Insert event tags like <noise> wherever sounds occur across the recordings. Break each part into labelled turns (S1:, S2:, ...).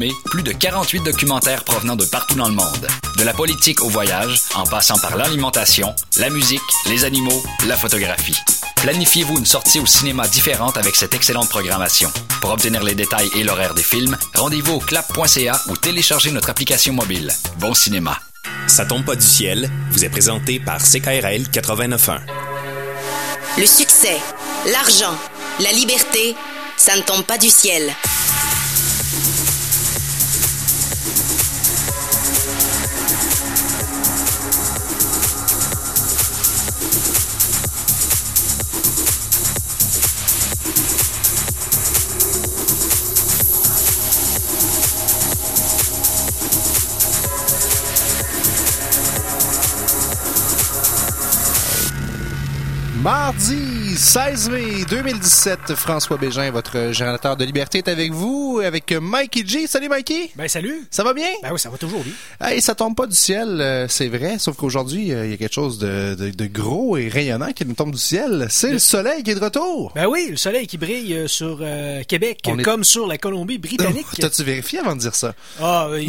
S1: mai, plus de 48 documentaires provenant de partout dans le monde. De la politique au voyage, en passant par l'alimentation, la musique, les animaux, la photographie. Planifiez-vous une sortie au cinéma différente avec cette excellente programmation. Pour obtenir les détails et l'horaire des films, rendez-vous au clap.ca ou téléchargez notre application mobile. Bon cinéma.
S2: Ça tombe pas du ciel vous est présenté par CKRL 89.1.
S3: Le succès, l'argent, la liberté, ça ne tombe pas du ciel.
S4: Marzi Mardi 16 mai 2017, François Bégin, votre générateur de liberté, est avec vous, avec Mikey G. Salut Mikey!
S5: Ben salut!
S4: Ça va bien?
S5: Ben oui, ça va toujours bien.
S4: Hey, ça tombe pas du ciel, euh, c'est vrai, sauf qu'aujourd'hui, euh, il y a quelque chose de, de- de gros et rayonnant qui nous tombe du ciel. C'est le soleil qui est de retour!
S5: Ben oui, le soleil qui brille euh, sur Québec,
S4: est-
S5: comme sur la Colombie-Britannique.
S4: Oh, <laughs> T'as-tu vérifié avant de dire ça?
S5: Ah, je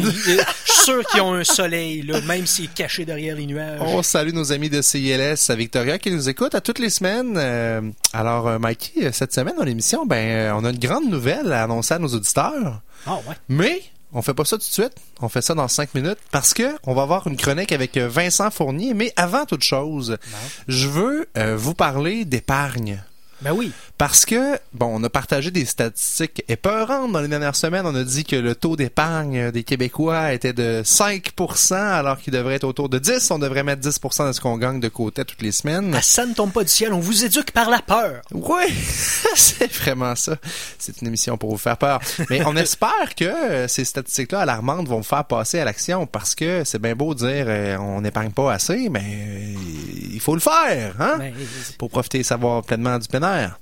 S5: suis sûr qu'ils ont un soleil, là, même s'il est caché derrière les nuages.
S4: On salue nos amis de CILS à Victoria qui nous écoutent à toutes les semaines. Euh, alors, euh, Mikey, euh, cette semaine dans l'émission, ben, euh, on a une grande nouvelle à annoncer à nos auditeurs.
S5: Ah ouais.
S4: Mais on fait pas ça tout de suite. On fait ça dans cinq minutes parce que on va avoir une chronique avec euh, Vincent Fournier. Mais avant toute chose, je veux euh, vous parler d'épargne.
S5: Ben oui.
S4: Parce que, bon, on a partagé des statistiques épeurantes dans les dernières semaines. On a dit que le taux d'épargne des Québécois était de 5% alors qu'il devrait être autour de 10 On devrait mettre 10% de ce qu'on gagne de côté toutes les semaines.
S5: Ah, ça ne tombe pas du ciel, on vous éduque par la peur.
S4: Oui, <laughs> c'est vraiment ça. C'est une émission pour vous faire peur. Mais on espère que euh, ces statistiques-là alarmantes vont vous faire passer à l'action parce que c'est bien beau de dire euh, on n'épargne pas assez, mais euh, il faut le faire, hein? Pour profiter et savoir pleinement du pénère.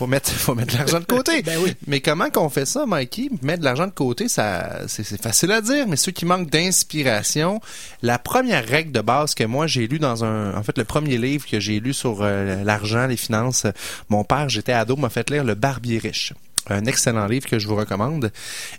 S4: Faut mettre, faut mettre de l'argent de côté. <laughs>
S5: Ben oui.
S4: Mais comment qu'on fait ça, Mikey? Mettre de l'argent de côté, ça, c'est facile à dire, mais ceux qui manquent d'inspiration, la première règle de base que moi j'ai lu dans un, en fait, le premier livre que j'ai lu sur euh, l'argent, les finances, euh, mon père, j'étais ado, m'a fait lire Le Barbier riche. Un excellent livre que je vous recommande.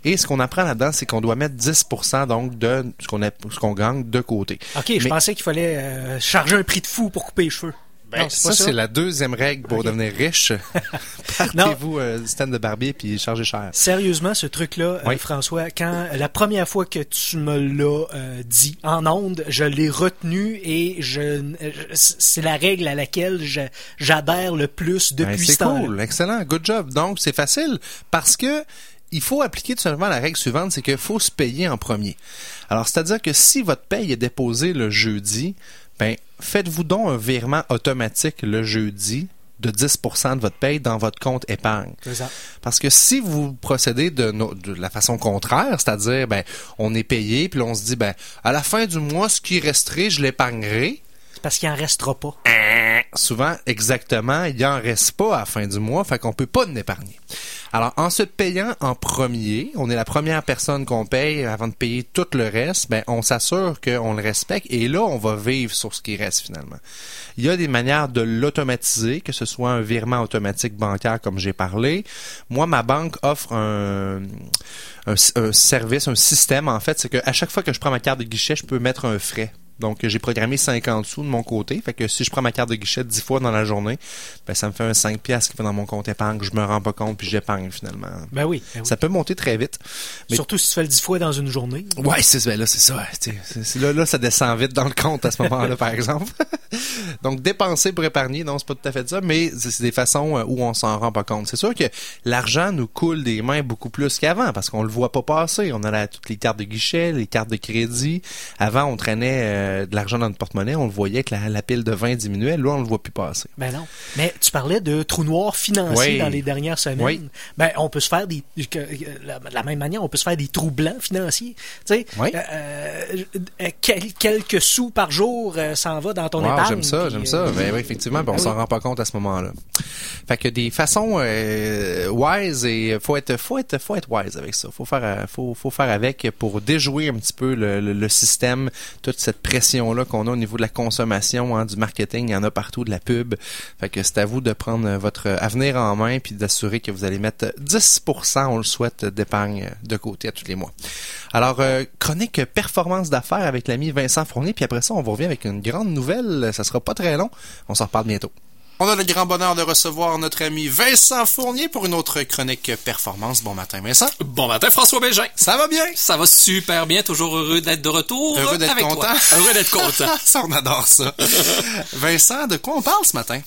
S4: Et ce qu'on apprend là-dedans, c'est qu'on doit mettre 10% donc de ce qu'on a- ce qu'on gagne de côté.
S5: OK, je pensais qu'il fallait euh, charger un prix de fou pour couper les cheveux.
S4: Ben,
S5: non, c'est
S4: ça, c'est la deuxième règle pour devenir riche. <laughs> Partez-vous euh, du stand de barbier puis chargez cher.
S5: Sérieusement, ce truc-là, euh,
S4: Oui.
S5: François, quand la première fois que tu me l'as euh, dit en ondes, je l'ai retenu et je, euh, c'est la règle à laquelle j'adhère le plus
S4: Ben,
S5: depuis
S4: c'est
S5: ce temps
S4: cool, excellent, good job. Donc c'est facile parce que il faut appliquer tout simplement la règle suivante, c'est qu'il faut se payer en premier. Alors c'est-à-dire que si votre paye est déposée le jeudi, ben faites-vous donc un virement automatique le jeudi de 10% de votre paye dans votre compte épargne? Parce que si vous procédez de, no- de la façon contraire, c'est-à-dire, ben, on est payé, puis on se dit, ben, à la fin du mois, ce qui resterait, je l'épargnerai.
S5: Parce qu'il en restera pas.
S4: Souvent, exactement, il en reste pas à la fin du mois, fait qu'on peut pas en épargner. Alors, en se payant en premier, on est la première personne qu'on paye avant de payer tout le reste, ben, on s'assure qu'on le respecte et là, on va vivre sur ce qui reste finalement. Il y a des manières de l'automatiser, que ce soit un virement automatique bancaire comme j'ai parlé. Moi, ma banque offre un service, un système en fait, c'est qu'à chaque fois que je prends ma carte de guichet, je peux mettre un frais. Donc, j'ai programmé 50 sous de mon côté. Fait que si je prends ma carte de guichet 10 fois dans la journée, ben, ça me fait un 5 piastres qui va dans mon compte épargne. Je me rends pas compte puis j'épargne finalement.
S5: Ben oui. ben oui.
S4: Ça peut monter très vite. mais-
S5: Surtout si tu fais le 10 fois dans une journée.
S4: Ouais, c'est ben là, c'est ça. Là, là, ça descend vite dans le compte à ce moment-là, par exemple. <laughs> Donc, dépenser pour épargner, non, c'est pas tout à fait ça, mais c'est des façons euh, où on s'en rend pas compte. C'est sûr que l'argent nous coule des mains beaucoup plus qu'avant parce qu'on le voit pas passer. On a la- toutes les cartes de guichet, les cartes de crédit. Avant, on traînait euh, de l'argent dans notre porte-monnaie, on le voyait que la, la pile de vin diminuait. Là, on le voit plus passer.
S5: Ben non. Mais tu parlais de trous noirs financiers
S4: Oui.
S5: dans les dernières semaines.
S4: Oui.
S5: Ben on peut se faire des que- que- la- de la même manière, on peut se faire des trous blancs financiers. Tu sais,
S4: Oui.
S5: euh, euh, quel- quelques sous par jour euh, s'en va dans ton
S4: Wow,
S5: épargne.
S4: j'aime ça, j'aime
S5: euh,
S4: ça. Ben oui, effectivement, ben, on s'en rend pas compte à ce moment-là. Fait que des façons euh, wise et faut être faut être faut être wise avec ça. Faut faire euh, faut faut faire avec pour déjouer un petit peu le, le- le système, toute cette pression-là qu'on a au niveau de la consommation, hein, du marketing, il y en a partout, de la pub. Fait que c'est à vous de prendre votre avenir en main puis d'assurer que vous allez mettre 10%, on le souhaite, d'épargne de côté à tous les mois. Alors, euh, chronique performance d'affaires avec l'ami Vincent Fournier, puis après ça, on vous revient avec une grande nouvelle. Ça sera pas très long. On s'en reparle bientôt. On a le grand bonheur de recevoir notre ami Vincent Fournier pour une autre chronique performance. Bon matin, Vincent.
S6: Bon matin, François Bégin.
S4: Ça va bien?
S6: Ça va super bien. Toujours heureux d'être de retour.
S4: Heureux d'être
S6: avec
S4: content.
S6: Toi. Heureux d'être content. <laughs>
S4: ça, on adore ça. <laughs> Vincent, de quoi on parle ce matin?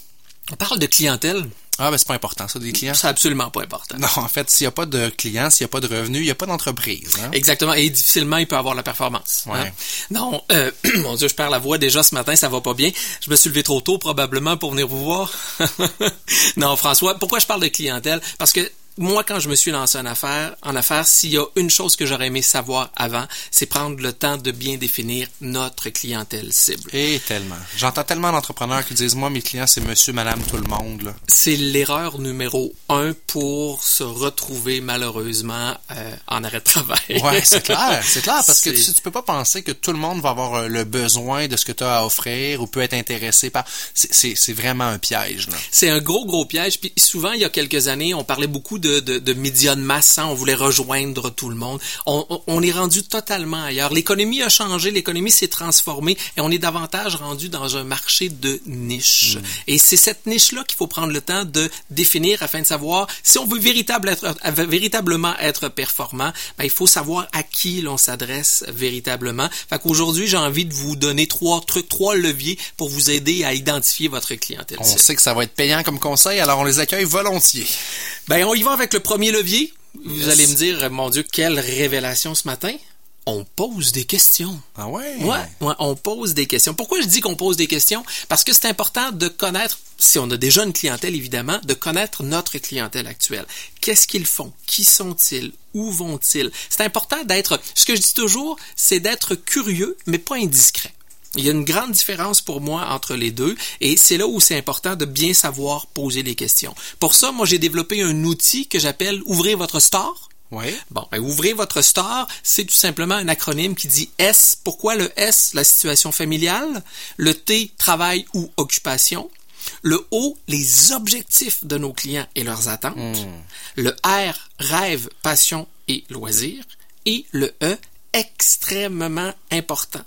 S6: On parle de clientèle.
S4: Ah, ben c'est pas important, ça, des clients.
S6: C'est absolument pas important.
S4: Non, en fait, s'il n'y a pas de clients, s'il n'y a pas de revenus, il n'y a pas d'entreprise. Hein?
S6: Exactement. Et difficilement, il peut avoir la performance.
S4: Ouais.
S6: hein. Non, euh, <clears throat> mon Dieu, je perds la voix déjà ce matin, ça va pas bien. Je me suis levé trop tôt, probablement, pour venir vous voir. <laughs> non, François, pourquoi je parle de clientèle? Parce que moi, quand je me suis lancé en affaires, en affaires, s'il y a une chose que j'aurais aimé savoir avant, c'est prendre le temps de bien définir notre clientèle cible.
S4: Et tellement. J'entends tellement d'entrepreneurs qui disent, moi, mes clients, c'est monsieur, madame, tout le monde.
S6: C'est l'erreur numéro un pour se retrouver malheureusement euh, en arrêt de travail.
S4: Ouais, c'est clair, c'est clair, parce que <laughs> tu, tu peux pas penser que tout le monde va avoir euh, le besoin de ce que tu as à offrir ou peut être intéressé par. C'est- vraiment un piège.
S6: C'est un gros, gros piège. Puis souvent, il y a quelques années, on parlait beaucoup de, de, de médias de masse. hein. On voulait rejoindre tout le monde. On, on- on est rendu totalement ailleurs. L'économie a changé, l'économie s'est transformée et on est davantage rendu dans un marché de niche. Et c'est cette niche-là qu'il faut prendre le temps de définir afin de savoir si on veut véritable être, euh, véritablement être performant, ben, il faut savoir à qui l'on s'adresse véritablement. Fait qu'aujourd'hui, j'ai envie de vous donner trois trucs, trois leviers pour vous aider à identifier votre clientèle.
S4: On sait que ça va être payant comme conseil, alors on les accueille volontiers.
S6: Ben, on y va avec le premier levier? Vous
S4: Yes.
S6: allez me dire, mon Dieu, quelle révélation ce matin. On pose des questions.
S4: Ah ouais?
S6: Ouais, ouais, on pose des questions. Pourquoi je dis qu'on pose des questions? Parce que c'est important de connaître, si on a déjà une clientèle évidemment, de connaître notre clientèle actuelle. Qu'est-ce qu'ils font? Qui sont-ils? Où vont-ils? C'est important d'être, ce que je dis toujours, c'est d'être curieux, mais pas indiscret. Il y a une grande différence pour moi entre les deux et c'est là où c'est important de bien savoir poser les questions. Pour ça, moi, j'ai développé un outil que j'appelle Ouvrez votre store.
S4: Oui.
S6: Bon, ben, ouvrez votre store, c'est tout simplement un acronyme qui dit S. Pourquoi le S? La situation familiale. Le T, travail ou occupation. Le O, les objectifs de nos clients et leurs attentes. Le R, rêve, passion et loisirs. Et le E, extrêmement important,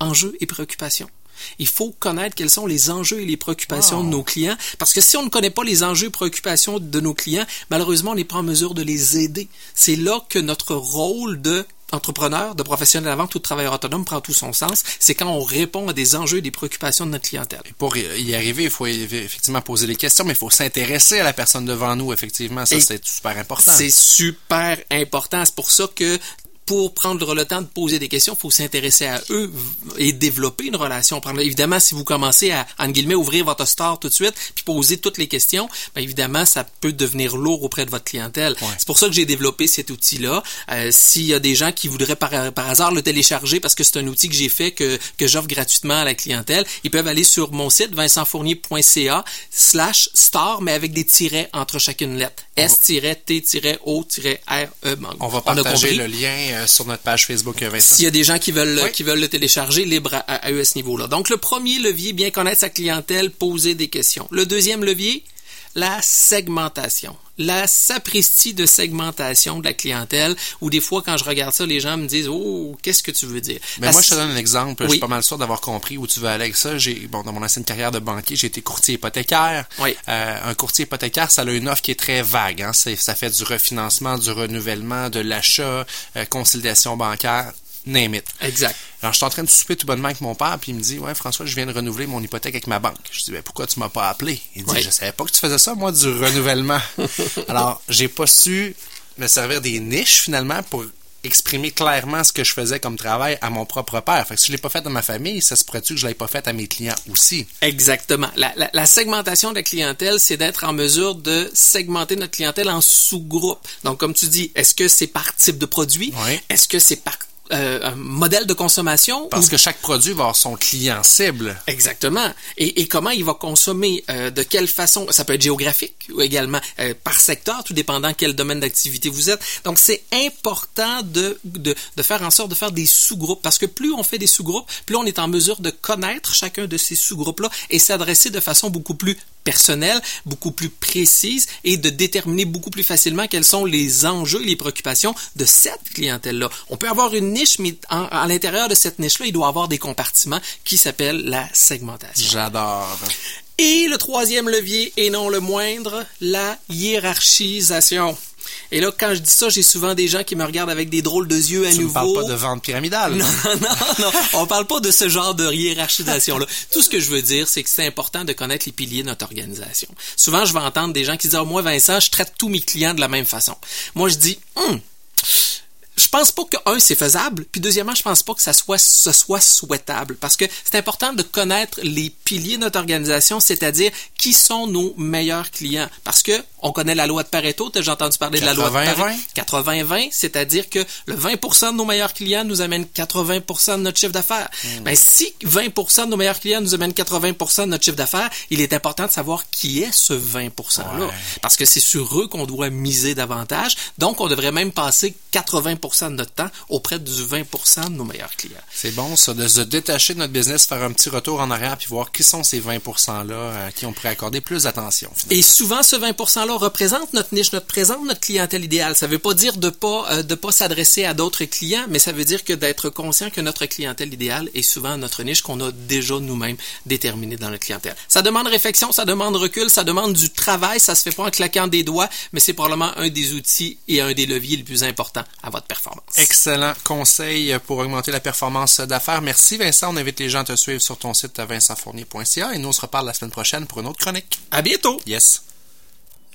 S6: enjeux et préoccupations. Il faut connaître quels sont les enjeux et les préoccupations
S4: Wow.
S6: de nos clients, parce que si on ne connaît pas les enjeux et préoccupations de nos clients, malheureusement, on n'est pas en mesure de les aider. C'est là que notre rôle de entrepreneur, de professionnel vente ou de travailleur autonome prend tout son sens. C'est quand on répond à des enjeux et des préoccupations de notre clientèle.
S4: Pour y arriver, il faut effectivement poser les questions, mais il faut s'intéresser à la personne devant nous, effectivement. Ça,
S6: Et
S4: c'est super important.
S6: C'est super important. C'est pour ça que pour prendre le temps de poser des questions, il faut s'intéresser à eux et développer une relation. Évidemment, si vous commencez à, en guillemets, ouvrir votre store tout de suite, puis poser toutes les questions, bien évidemment, ça peut devenir lourd auprès de votre clientèle. C'est pour ça que j'ai développé cet outil-là. Euh, S'il y a des gens qui voudraient par, par hasard le télécharger, parce que c'est un outil que j'ai fait, que, que j'offre gratuitement à la clientèle, ils peuvent aller sur mon site, vincentfournier.ca slash store, mais avec des tirets entre chacune lettre. S-T-O-R-E.
S4: On va
S6: a
S4: partager
S6: compris?
S4: le lien euh, sur notre page Facebook, euh, Vincent.
S6: S'il y a des gens qui veulent,
S4: Oui.
S6: qui veulent le télécharger, libre à, à eux à ce niveau-là. Donc, le premier levier, bien connaître sa clientèle, poser des questions. Le deuxième levier, la segmentation. La sapristi de segmentation de la clientèle, où des fois, quand je regarde ça, les gens me disent, oh, qu'est-ce que tu veux dire?
S4: Mais
S6: La
S4: moi, je te donne un exemple. Je
S6: Oui.
S4: suis pas mal sûr d'avoir compris où tu veux aller avec ça. J'ai, bon, dans mon ancienne carrière de banquier, j'ai été courtier hypothécaire.
S6: Oui.
S4: Euh, un courtier hypothécaire, ça a une offre qui est très vague. Hein. C'est- ça fait du refinancement, du renouvellement, de l'achat, euh, conciliation bancaire, name it.
S6: Exact.
S4: Alors, je suis en train de souper tout bonnement avec mon père, puis il me dit, ouais, François, je viens de renouveler mon hypothèque avec ma banque. Je dis, ben, pourquoi tu m'as pas appelé? Il dit,
S6: Oui.
S4: je savais pas que tu faisais ça, moi, du renouvellement. <laughs> Alors, j'ai pas su me servir des niches, finalement, pour exprimer clairement ce que je faisais comme travail à mon propre père. Fait que si je l'ai pas fait dans ma famille, ça se pourrait-tu que je l'ai pas fait à mes clients aussi?
S6: Exactement. La, la- la segmentation de la clientèle, c'est d'être en mesure de segmenter notre clientèle en sous-groupes. Donc, comme tu dis, est-ce que c'est par type de produit?
S4: Oui.
S6: Est-ce que c'est par euh, un modèle de consommation.
S4: Parce que chaque produit va avoir son client cible.
S6: Exactement. Et, et comment il va consommer, euh, de quelle façon, ça peut être géographique ou également euh, par secteur, tout dépendant quel domaine d'activité vous êtes. Donc c'est important de, de, de faire en sorte de faire des sous-groupes parce que plus on fait des sous-groupes, plus on est en mesure de connaître chacun de ces sous-groupes-là et s'adresser de façon beaucoup plus personnelle, beaucoup plus précise et de déterminer beaucoup plus facilement quels sont les enjeux et les préoccupations de cette clientèle-là. On peut avoir une niche, mais en- à l'intérieur de cette niche-là, il doit y avoir des compartiments qui s'appellent la segmentation.
S4: J'adore.
S6: Et le troisième levier, et non le moindre, la hiérarchisation. Et là, quand je dis ça, j'ai souvent des gens qui me regardent avec des drôles de yeux à
S4: Tu ne
S6: nouveau.
S4: parles pas de vente pyramidale.
S6: Non, <laughs> non, non, on parle pas de ce genre de hiérarchisation-là. Tout ce que je veux dire, c'est que c'est important de connaître les piliers de notre organisation. Souvent, je vais entendre des gens qui disent, Ah, moi, Vincent, je traite tous mes clients de la même façon. Moi, je dis, Hum, je pense pas que un c'est faisable, puis deuxièmement, je pense pas que ça soit ce soit souhaitable parce que c'est important de connaître les piliers de notre organisation, c'est-à-dire qui sont nos meilleurs clients parce que on connaît la loi de Pareto, t'as déjà entendu parler de la loi de
S4: 80-20?
S6: Pareto 80-20, c'est-à-dire que le 20% de nos meilleurs clients nous amènent 80% de notre chiffre d'affaires. Ben si 20% de nos meilleurs clients nous amènent 80% de notre chiffre d'affaires, il est important de savoir qui est ce 20% là parce que c'est sur eux qu'on doit miser davantage. Donc on devrait même passer 80% de notre temps auprès du 20% de nos meilleurs clients.
S4: C'est bon, ça, de se détacher de notre business, faire un petit retour en arrière, puis voir qui sont ces 20%-là à qui on pourrait accorder plus d'attention.
S6: Et souvent, ce 20%-là représente notre niche, notre présente, notre clientèle idéale. Ça veut pas dire de pas euh, de pas s'adresser à d'autres clients, mais ça veut dire que d'être conscient que notre clientèle idéale est souvent notre niche qu'on a déjà nous-mêmes déterminée dans notre clientèle. Ça demande réflexion, ça demande recul, ça demande du travail, ça se fait pas en claquant des doigts, mais c'est probablement un des outils et un des leviers les plus importants à votre performance.
S4: Excellent conseil pour augmenter la performance d'affaires. Merci Vincent. On invite les gens à te suivre sur ton site vincentfournier.ca et nous on se reparle la semaine prochaine pour une autre chronique.
S6: À bientôt.
S4: Yes.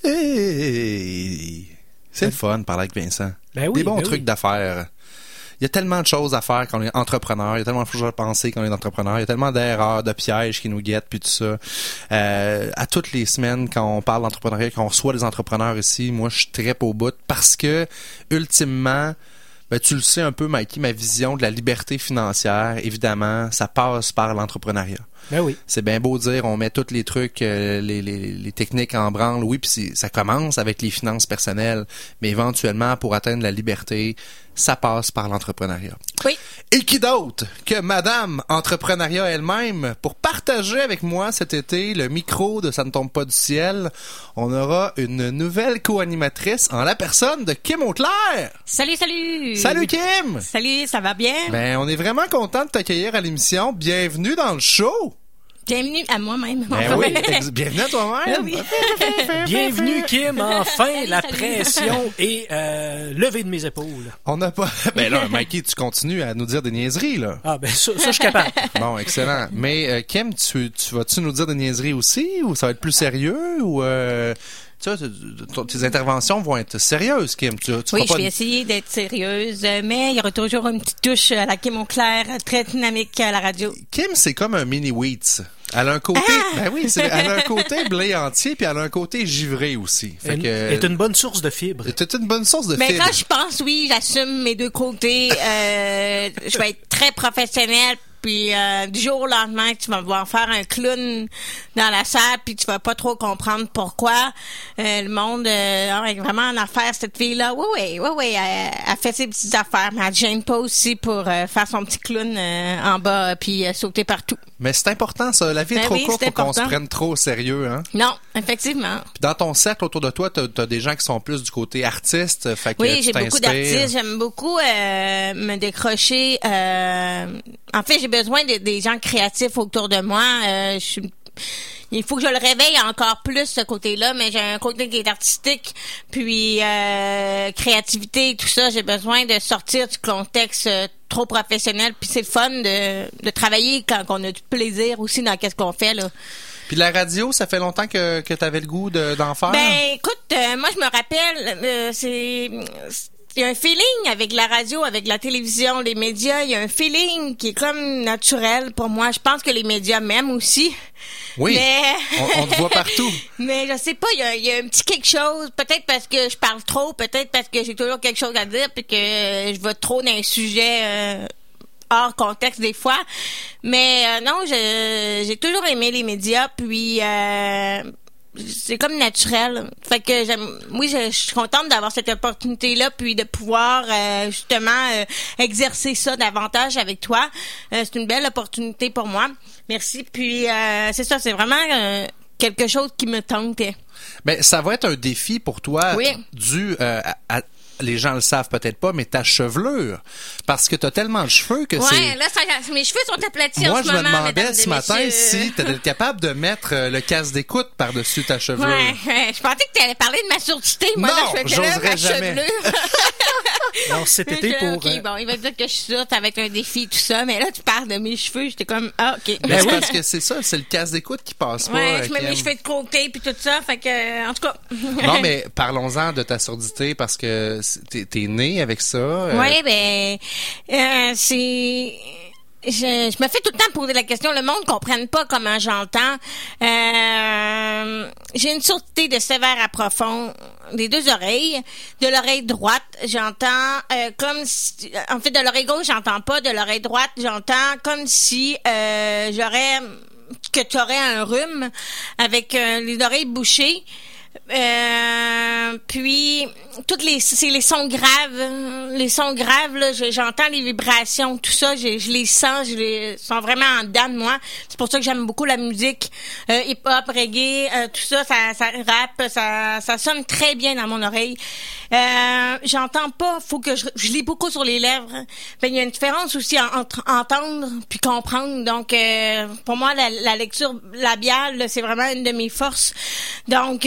S4: Hey, c'est le fun de parler avec Vincent.
S5: Ben oui,
S4: Des bons
S5: ben
S4: trucs
S5: oui.
S4: d'affaires. Il y a tellement de choses à faire quand on est entrepreneur. Il y a tellement de choses à penser quand on est entrepreneur. Il y a tellement d'erreurs, de pièges qui nous guettent, puis tout ça. Euh, à toutes les semaines, quand on parle d'entrepreneuriat, quand on reçoit des entrepreneurs ici, moi, je trippe au bout parce que, ultimement, ben, tu le sais un peu, Mikey, ma vision de la liberté financière, évidemment, ça passe par l'entrepreneuriat.
S5: Ben oui.
S4: C'est bien beau dire, on met tous les trucs, euh, les, les, les techniques en branle, oui, puis ça commence avec les finances personnelles, mais éventuellement, pour atteindre la liberté, ça passe par l'entrepreneuriat.
S3: Oui.
S4: Et qui d'autre que Madame Entrepreneuriat elle-même pour partager avec moi cet été le micro de Ça ne tombe pas du ciel. On aura une nouvelle co-animatrice en la personne de Kim Auclair.
S3: Salut, salut.
S4: Salut Kim!
S3: Salut, ça va bien?
S4: Ben, on est vraiment content de t'accueillir à l'émission. Bienvenue dans le show!
S3: Bienvenue à moi-même.
S4: Ben oui, bienvenue à toi-même.
S3: Oui.
S5: Bienvenue, Kim. Enfin, la
S3: Salut.
S5: pression est euh, levée de mes épaules.
S4: On n'a pas. <laughs> Ben là, Mikey, tu continues à nous dire des niaiseries, là.
S5: Ah, ben ça, ça je suis capable. <laughs>
S4: Bon, excellent. Mais euh, Kim, tu, tu vas-tu nous dire des niaiseries aussi, ou ça va être plus sérieux, ou euh, tu tes interventions vont être sérieuses, Kim. Tu, tu
S7: Oui, je vais
S4: une-
S7: essayer d'être sérieuse, mais il y aura toujours une petite touche à la Kim Auclair, très dynamique à la radio.
S4: Kim, c'est comme un mini wheats. Elle a un côté,
S7: Ah!
S4: ben oui, c'est- elle a un <laughs> côté blé entier, puis elle a un côté givré aussi. Fait
S5: Une-
S4: que
S5: est une bonne source de fibres.
S4: c'est une bonne source de
S7: Mais
S4: fibres.
S7: quand je pense, oui, j'assume mes deux côtés. Euh, je vais être très professionnelle. Puis euh, du jour au lendemain, tu vas voir faire un clown dans la salle, puis tu vas pas trop comprendre pourquoi euh, le monde euh, ah, est vraiment en affaire cette fille-là. Oui, oui, oui, oui, elle, elle fait ses petites affaires, mais elle gêne pas aussi pour euh, faire son petit clown euh, en bas, puis euh, sauter partout.
S4: Mais c'est important, ça. La vie est
S7: Ben
S4: trop
S7: oui,
S4: courte pour qu'on se prenne trop au sérieux, hein.
S7: Non, effectivement.
S4: Puis dans ton cercle autour de toi, t'as as des gens qui sont plus du côté artiste. Fait que
S7: Oui,
S4: tu
S7: j'ai beaucoup d'artistes. J'aime beaucoup euh, me décrocher. euh, en fait, j'ai besoin de- des gens créatifs autour de moi. Euh, je suis- il faut que je le réveille encore plus ce côté-là, mais j'ai un côté qui est artistique, puis euh, créativité et tout ça. J'ai besoin de sortir du contexte euh, trop professionnel, puis c'est le fun de, de travailler quand on a du plaisir aussi dans qu'est-ce qu'on fait là.
S4: Puis la radio, ça fait longtemps que, que tu avais le goût de- d'en faire?
S7: Ben, écoute, euh, moi, je me rappelle, euh, c'est... il y a un feeling avec la radio, avec la télévision, les médias. Il y a un feeling qui est comme naturel pour moi. Je pense que les médias m'aiment aussi.
S4: Oui.
S7: Mais...
S4: On, on te voit partout. <laughs>
S7: Mais je sais pas, il y a, il y a un petit quelque chose. Peut-être parce que je parle trop, peut-être parce que j'ai toujours quelque chose à dire, puis que je vais trop dans un sujet euh, hors contexte des fois. Mais euh, non, j'ai toujours aimé les médias, puis euh, c'est comme naturel. Fait que j'aime, oui, je, je suis contente d'avoir cette opportunité-là, puis de pouvoir euh, justement euh, exercer ça davantage avec toi. Euh, c'est une belle opportunité pour moi. Merci. Puis euh, c'est ça, c'est vraiment quelque chose qui me tentait.
S4: Ben, ça va être un défi pour toi
S7: Oui.
S4: dû à, à- les gens le savent peut-être pas, mais ta chevelure. Parce que tu as tellement de cheveux que
S7: Ouais,
S4: c'est...
S7: là, ça, mes cheveux sont aplatis
S4: Moi,
S7: en ce
S4: je me
S7: moment,
S4: demandais ce matin
S7: messieurs.
S4: si tu étais <laughs> capable de mettre euh, le casque d'écoute par-dessus ta chevelure.
S7: Ouais, ouais, je pensais que tu allais parler de ma surdité. Moi,
S4: Non,
S7: là, je faisais là, ma
S4: jamais.
S7: chevelure. <laughs> <laughs>
S5: Alors, cet été, pour...
S7: OK,
S5: euh,
S7: bon, il va dire que je suis sûre, avec un défi, tout ça. Mais là, tu parles de mes cheveux. J'étais comme, ah, OK.
S4: Ben, parce que c'est ça, c'est le casque d'écoute qui passe pas.
S7: Ouais,
S4: euh,
S7: je mets mes cheveux de côté puis tout ça. Fait que, euh, en tout cas.
S4: Non, <laughs> mais parlons-en de ta surdité parce que t'es t'es né avec ça. euh,
S7: Oui, ben, euh, c'est. Je, je me fais tout le temps poser la question. Le monde ne comprenne pas comment j'entends. Euh, j'ai une surdité de sévère à profond des deux oreilles. De l'oreille droite, j'entends euh, comme si... En fait, de l'oreille gauche, j'entends pas. De l'oreille droite, j'entends comme si euh, j'aurais... que tu aurais un rhume avec euh, les oreilles bouchées. Euh, puis toutes les c'est les sons graves. Les sons graves là je- j'entends les vibrations tout ça. Je, les sens je les sens vraiment en dedans de moi. C'est pour ça que j'aime beaucoup la musique euh, hip hop reggae euh, tout ça. Ça ça rappe ça ça sonne très bien dans mon oreille. J'entends pas faut que je, lis beaucoup sur les lèvres. Ben il y a une différence aussi en- entre entendre puis comprendre. Donc pour moi la, lecture labiale c'est vraiment une de mes forces. Donc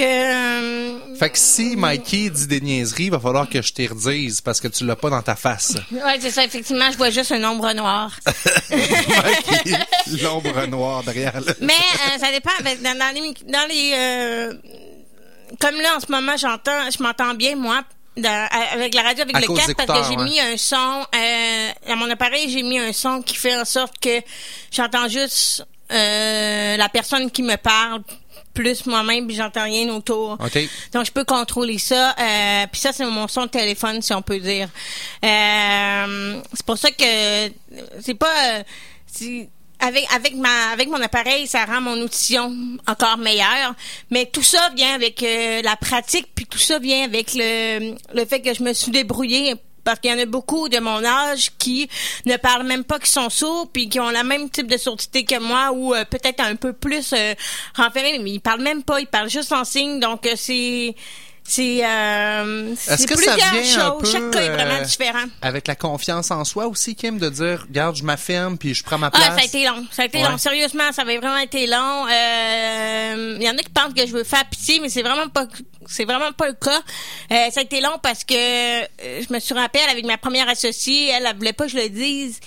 S4: Fait que si Mikey dit des niaiseries, il va falloir que je t'y redise parce que tu l'as pas dans ta face.
S7: Ouais, c'est ça, effectivement, je vois juste un ombre noir. <laughs>
S4: Mikey, l'ombre noire derrière.
S7: Mais euh, ça dépend. avec- Dans, dans les, dans les euh, comme là en ce moment, j'entends, je m'entends bien moi. dans- avec la radio, avec
S4: À
S7: le casque, parce que j'ai
S4: ouais.
S7: mis un son euh, à mon appareil, j'ai mis un son qui fait en sorte que j'entends juste euh, la personne qui me parle plus moi-même, puis j'entends rien autour.
S4: OK.
S7: Donc je peux contrôler ça. Euh, puis ça c'est mon son de téléphone si on peut dire. Euh, c'est pour ça que c'est pas euh, avec avec ma avec mon appareil ça rend mon audition encore meilleure. Mais tout ça vient avec euh, la pratique puis tout ça vient avec le le fait que je me suis débrouillée parce qu'il y en a beaucoup de mon âge qui ne parlent même pas, qui sont sourds, puis qui ont le même type de surdité que moi, ou euh, peut-être un peu plus euh, renfermés, mais ils parlent même pas, ils parlent juste en signe, donc euh, c'est c'est euh, c'est
S4: que ça vient un peu
S7: Chaque cas est vraiment
S4: euh,
S7: différent.
S4: avec la confiance en soi aussi, Kim, de dire, regarde, je m'affirme puis je prends ma
S7: Ah,
S4: place.
S7: ça a été long. Ça a été
S4: Ouais.
S7: long. Sérieusement, ça avait vraiment été long. Euh, Il y en a qui pensent que je veux faire pitié, mais c'est vraiment pas, c'est vraiment pas le cas. Euh, ça a été long parce que je me suis rappelé avec ma première associée, elle, elle voulait pas que je le dise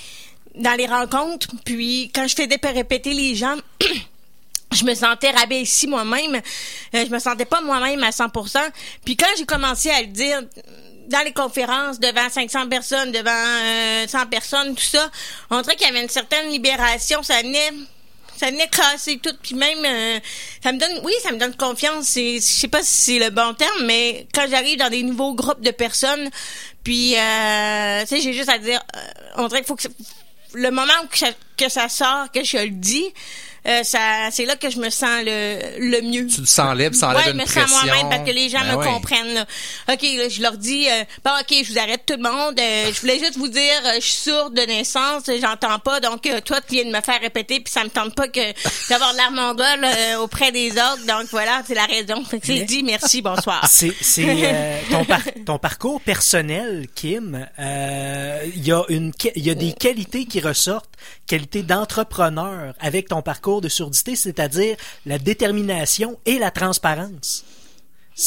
S7: dans les rencontres. Puis quand je faisais répéter les gens. <clears throat> je me sentais rabaissée moi-même. Euh, je me sentais pas moi-même à 100%. Puis quand j'ai commencé à le dire dans les conférences devant 500 personnes, devant euh, 100 personnes, tout ça, on dirait qu'il y avait une certaine libération. Ça venait ça venait casser tout puis même euh, ça me donne oui ça me donne confiance je sais pas si c'est le bon terme mais quand j'arrive dans des nouveaux groupes de personnes puis euh, tu sais j'ai juste à dire euh, on dirait qu'il faut que ça- le moment où que ça, que ça sort que je le dis euh, ça c'est là que je me sens le le mieux
S4: Tu te sens libre, enlève
S7: ouais,
S4: une
S7: me
S4: pression.
S7: sens moi-même parce que les gens
S4: Ben
S7: me
S4: ouais.
S7: comprennent. Là. OK, là, je leur dis, euh, bon, OK, je vous arrête tout le monde. euh, je voulais juste vous dire, euh, je suis sourde de naissance, j'entends pas. Donc, euh, toi, tu viens de me faire répéter, puis ça me tente pas que <laughs> d'avoir l'air mongol euh, auprès des autres. Donc, voilà, c'est la raison. C'est dit, merci, bonsoir. <laughs>
S5: C'est c'est, euh, ton, par- ton parcours personnel, Kim. euh, Il y a une y a des qualités qui ressortent, qualités d'entrepreneur avec ton parcours de surdité, c'est-à-dire la détermination et la transparence.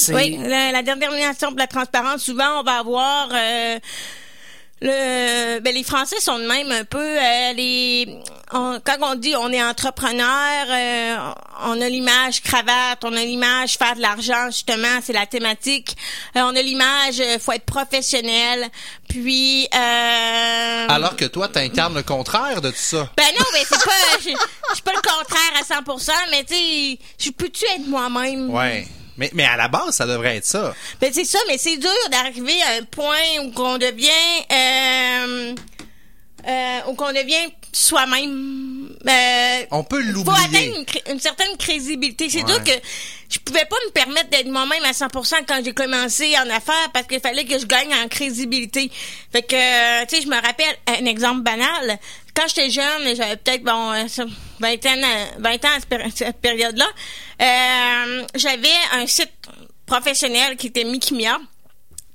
S7: Oui, la, détermination de la transparence, souvent, on va avoir... euh, ben les Français sont de même un peu. euh, les, on- quand on dit on est entrepreneur, euh, on a l'image cravate, on a l'image faire de l'argent, justement, c'est la thématique. Euh, on a l'image euh, faut être professionnel. Puis euh,
S4: Alors que toi, t'incarnes le contraire de tout ça.
S7: ben non, mais c'est pas je suis pas le contraire à 100%, mais tu sais, je peux-tu être moi-même?
S4: Ouais. Mais, mais à la base, ça devrait être ça.
S7: Ben c'est ça, mais c'est dur d'arriver à un point où qu'on devient euh, euh, où qu'on devient soi-même. Euh,
S4: On peut
S7: faut
S4: l'oublier.
S7: atteindre une, certaine crédibilité. C'est
S4: Ouais.
S7: sûr que je pouvais pas me permettre d'être moi-même à 100% quand j'ai commencé en affaires parce qu'il fallait que je gagne en crédibilité. Fait que, euh, tu sais, je me rappelle un exemple banal. Quand j'étais jeune, j'avais peut-être, bon, euh, ça, 20 ans, euh, 20 ans à cette péri- cette période-là, euh, j'avais un site professionnel qui était Mikimia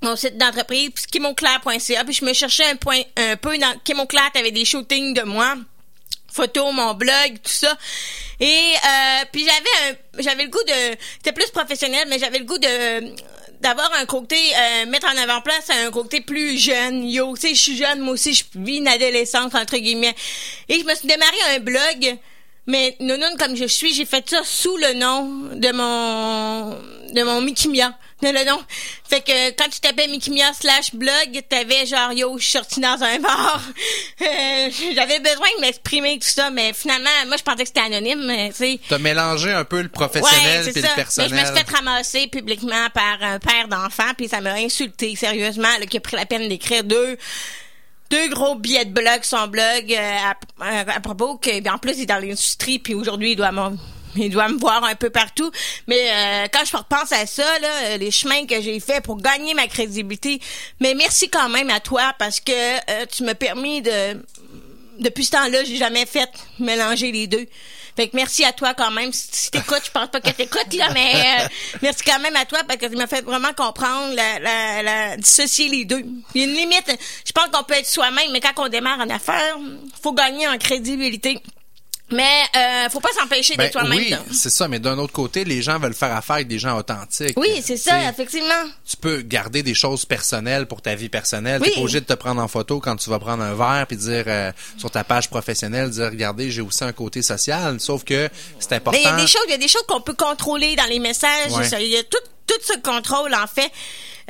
S7: mon site d'entreprise, kimoclair.ca, puis je me cherchais un point un peu dans Kimoclair, t'avais des shootings de moi, photos, mon blog, tout ça. Et euh, puis j'avais un j'avais le goût de c'était plus professionnel, mais j'avais le goût de d'avoir un côté euh, mettre en avant-place un côté plus jeune yo tu sais je suis jeune moi aussi je vis une adolescence entre guillemets et je me suis démarré un blog mais non comme je suis j'ai fait ça sous le nom de mon de mon Mikimia. De le nom fait que quand tu tapais Mikimia slash blog t'avais genre yo je suis sorti dans un bar. <laughs> Euh, j'avais besoin de m'exprimer tout ça mais finalement moi je pensais que c'était anonyme mais tu sais.
S4: T'as mélangé un peu le professionnel
S7: Ouais, c'est
S4: le personnel.
S7: Mais je me suis fait ramasser publiquement par un père d'enfant, puis ça m'a insulté sérieusement, là, qui a pris la peine d'écrire deux deux gros billets de blog son blog euh, à, à- à propos que ben, en plus il est dans l'industrie puis aujourd'hui il doit il doit me voir un peu partout mais euh, quand je repense à ça là euh, les chemins que j'ai fait pour gagner ma crédibilité mais merci quand même à toi parce que euh, tu m'as permis de depuis ce temps-là, j'ai jamais fait mélanger les deux. Fait que merci à toi quand même. Si t'écoutes, je pense pas que t'écoutes, là, mais euh, merci quand même à toi parce que tu m'as fait vraiment comprendre la, la, la- dissocier les deux. Il y a une limite. Je pense qu'on peut être soi-même, mais quand on démarre en affaires, faut gagner en crédibilité. Mais euh, faut pas s'empêcher
S4: Ben,
S7: d'être soi-même.
S4: oui, c'est ça, mais d'un autre côté, les gens veulent faire affaire avec des gens authentiques.
S7: Oui, c'est ça,
S4: T'sais,
S7: effectivement.
S4: Tu peux garder des choses personnelles pour ta vie personnelle.
S7: Oui.
S4: T'es pas obligé de te prendre en photo quand tu vas prendre un verre puis dire euh, sur ta page professionnelle, dire regardez, j'ai aussi un côté social. Sauf que c'est important.
S7: Mais il y a des choses, il y a des choses qu'on peut contrôler dans les messages.
S4: Ouais.
S7: Il y a tout, tout ce contrôle en fait.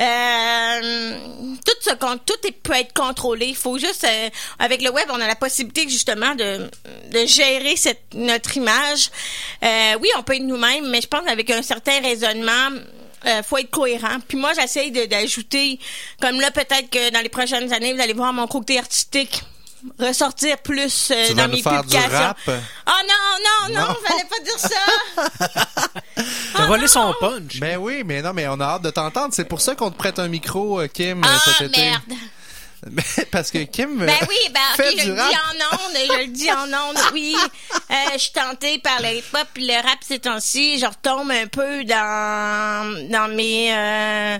S7: Euh, tout ce tout peut être contrôlé. Il faut juste euh, avec le web, on a la possibilité justement de, de gérer cette notre image. Euh, oui, on peut être nous-mêmes, mais je pense qu'avec un certain raisonnement. Euh, faut être cohérent. Puis moi, j'essaye d'ajouter, comme là, peut-être que dans les prochaines années, vous allez voir mon côté artistique ressortir plus euh,
S4: Tu
S7: dans mes
S4: faire du
S7: publications.
S4: rap?
S7: Oh non, non, non,
S4: Non.
S7: fallait pas dire ça. <laughs>
S5: T'as volé son punch.
S4: Ben oui, mais non, mais on a hâte de t'entendre. C'est pour ça qu'on te prête un micro, euh, Kim,
S7: Ah,
S4: cet été.
S7: merde. <laughs>
S4: Parce que Kim euh,
S7: Ben oui, ben
S4: fait
S7: ok, je
S4: du
S7: le
S4: rap.
S7: dis en ondes, je le dis en ondes, <laughs> oui. Euh, je suis tentée par le hip-hop puis le rap ces temps-ci. Je retombe un peu dans, dans mes... Euh...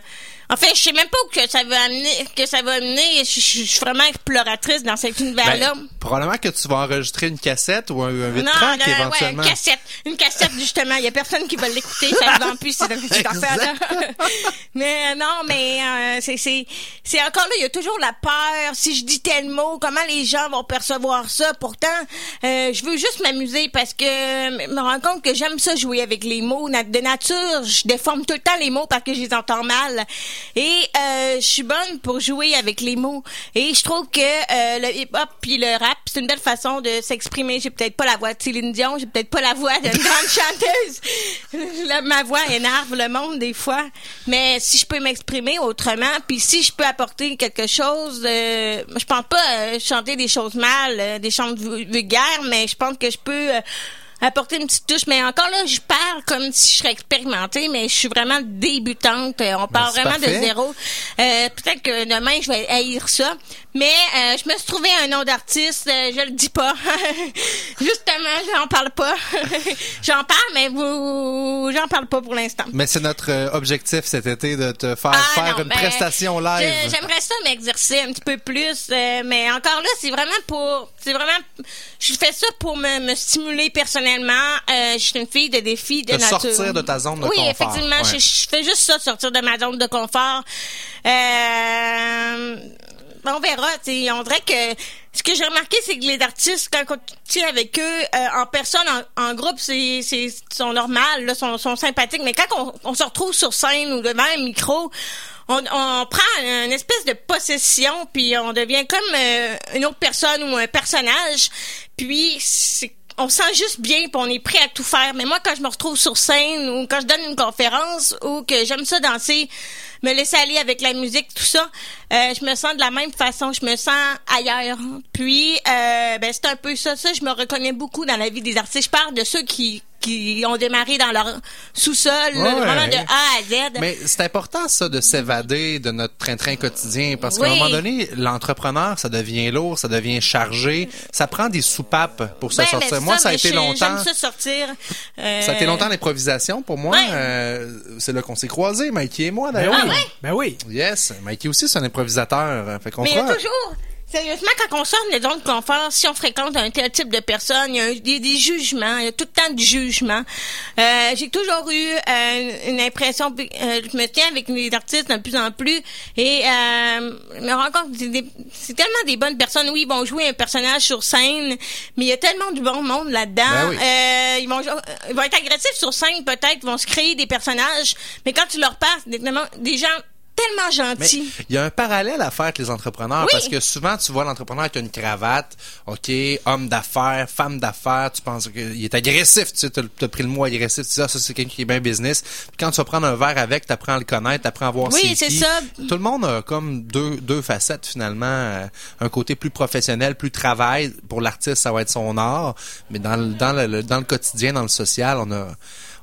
S7: En fait, je sais même pas où que ça va amener, que ça va amener. Je, je- je suis vraiment exploratrice dans cet univers-là.
S4: Ben, probablement que tu vas enregistrer une cassette ou un, un 8
S7: non,
S4: track
S7: ouais, une cassette. Une cassette, justement. Il y a personne qui va l'écouter. Ça ne vend plus, cette, affaire-là. <laughs> mais euh, non, mais euh, c'est, c'est, c'est encore là, il y a toujours la peur. Si je dis tel mot, comment les gens vont percevoir ça? Pourtant, euh, je veux juste m'amuser parce que je me rends compte que j'aime ça jouer avec les mots. De nature, je déforme tout le temps les mots parce que je les entends mal. Et euh, je suis bonne pour jouer avec les mots. Et je trouve que euh, le hip-hop puis le rap, c'est une belle façon de s'exprimer. J'ai peut-être pas la voix de Céline Dion, j'ai peut-être pas la voix d'une <laughs> grande chanteuse. Ma voix énerve le monde des fois. Mais si je peux m'exprimer autrement, puis si je peux apporter quelque chose, euh, je pense pas euh, chanter des choses mal, euh, des chants vu- vulgaires, mais je pense que je peux... apporter une petite touche mais encore là je parle comme si je serais expérimentée mais je suis vraiment débutante. Euh, on parle
S4: c'est
S7: vraiment
S4: parfait.
S7: de zéro. Euh, peut-être que demain je vais haïr ça mais euh, je me suis trouvé un nom d'artiste euh, je le dis pas <laughs> justement j'en parle pas <laughs> j'en parle mais vous j'en parle pas pour l'instant
S4: Mais c'est notre euh, objectif cet été de te faire
S7: Ah,
S4: faire
S7: non,
S4: une
S7: ben,
S4: prestation live.
S7: J'aimerais ça m'exercer un petit peu plus, euh, mais encore là, c'est vraiment pour, c'est vraiment, je fais ça pour me, me stimuler personnellement. Euh, je suis une fille de défi, de
S4: De
S7: nature.
S4: sortir de ta zone de
S7: oui,
S4: confort.
S7: effectivement,
S4: Ouais.
S7: je, je fais juste ça, sortir de ma zone de confort. Euh, on verra. t'sais, on dirait que ce que j'ai remarqué, c'est que les artistes, quand on tient avec eux euh, en personne, en, en groupe, c'est c'est sont normales, là, sont, sont sympathiques. Mais quand on, on se retrouve sur scène ou devant un micro, on, on prend une espèce de possession, puis on devient comme euh, une autre personne ou un personnage. Puis c'est on se sent juste bien, puis on est prêt à tout faire. Mais moi, quand je me retrouve sur scène ou quand je donne une conférence ou que j'aime ça danser, me laisser aller avec la musique, tout ça, euh, je me sens de la même façon. Je me sens ailleurs. Puis, euh, ben c'est un peu ça. Ça, je me reconnais beaucoup dans la vie des artistes. Je parle de ceux qui qui ont démarré dans leur sous-sol,
S4: Ouais.
S7: vraiment de A à Z.
S4: Mais c'est important, ça, de s'évader de notre train-train quotidien. Parce qu'à un moment donné, l'entrepreneur, ça devient lourd, ça devient chargé. Ça prend des soupapes pour se
S7: mais
S4: sortir. Moi, ça a été longtemps.
S7: Ça sortir. Euh,
S4: Ça a été longtemps l'improvisation pour moi.
S7: Ouais.
S4: Euh, c'est là qu'on s'est croisés, Mikey et moi,
S5: Ben
S4: d'ailleurs.
S5: oui. Ben oui.
S4: Yes, Mikey aussi, c'est un improvisateur. Fait qu'on
S7: Mais
S4: fera-
S7: toujours, sérieusement, quand on sort de notre zone de confort, si on fréquente un tel type de personne, il y a, un- il y a des jugements, il y a tout le temps du jugement. Euh, j'ai toujours eu euh, une impression, euh, je me tiens avec les artistes de plus en plus et euh, je me rends compte que c'est des- c'est tellement des bonnes personnes. Oui, ils vont jouer un personnage sur scène, mais il y a tellement du bon monde là-dedans.
S4: Ben oui.
S7: Euh, ils, vont, ils vont être agressifs sur scène peut-être, ils vont se créer des personnages, mais quand tu leur passes, des gens tellement
S4: Mais
S7: gentils.
S4: il y a un parallèle à faire avec les entrepreneurs
S7: Oui.
S4: parce que souvent tu vois l'entrepreneur avec une cravate, ok, homme d'affaires, femme d'affaires, tu penses qu'il est agressif, tu sais, t'as t'as pris le mot agressif, tu dis ah, ça c'est quelqu'un qui est bien business. Puis quand tu vas prendre un verre avec, t'apprends à le connaître, t'apprends à voir
S7: Oui,
S4: c'est qui.
S7: ça.
S4: Tout le monde a comme deux deux facettes finalement, euh, un côté plus professionnel, plus travail. Pour l'artiste, ça va être son art, mais dans le, dans le dans le quotidien, dans le social, on a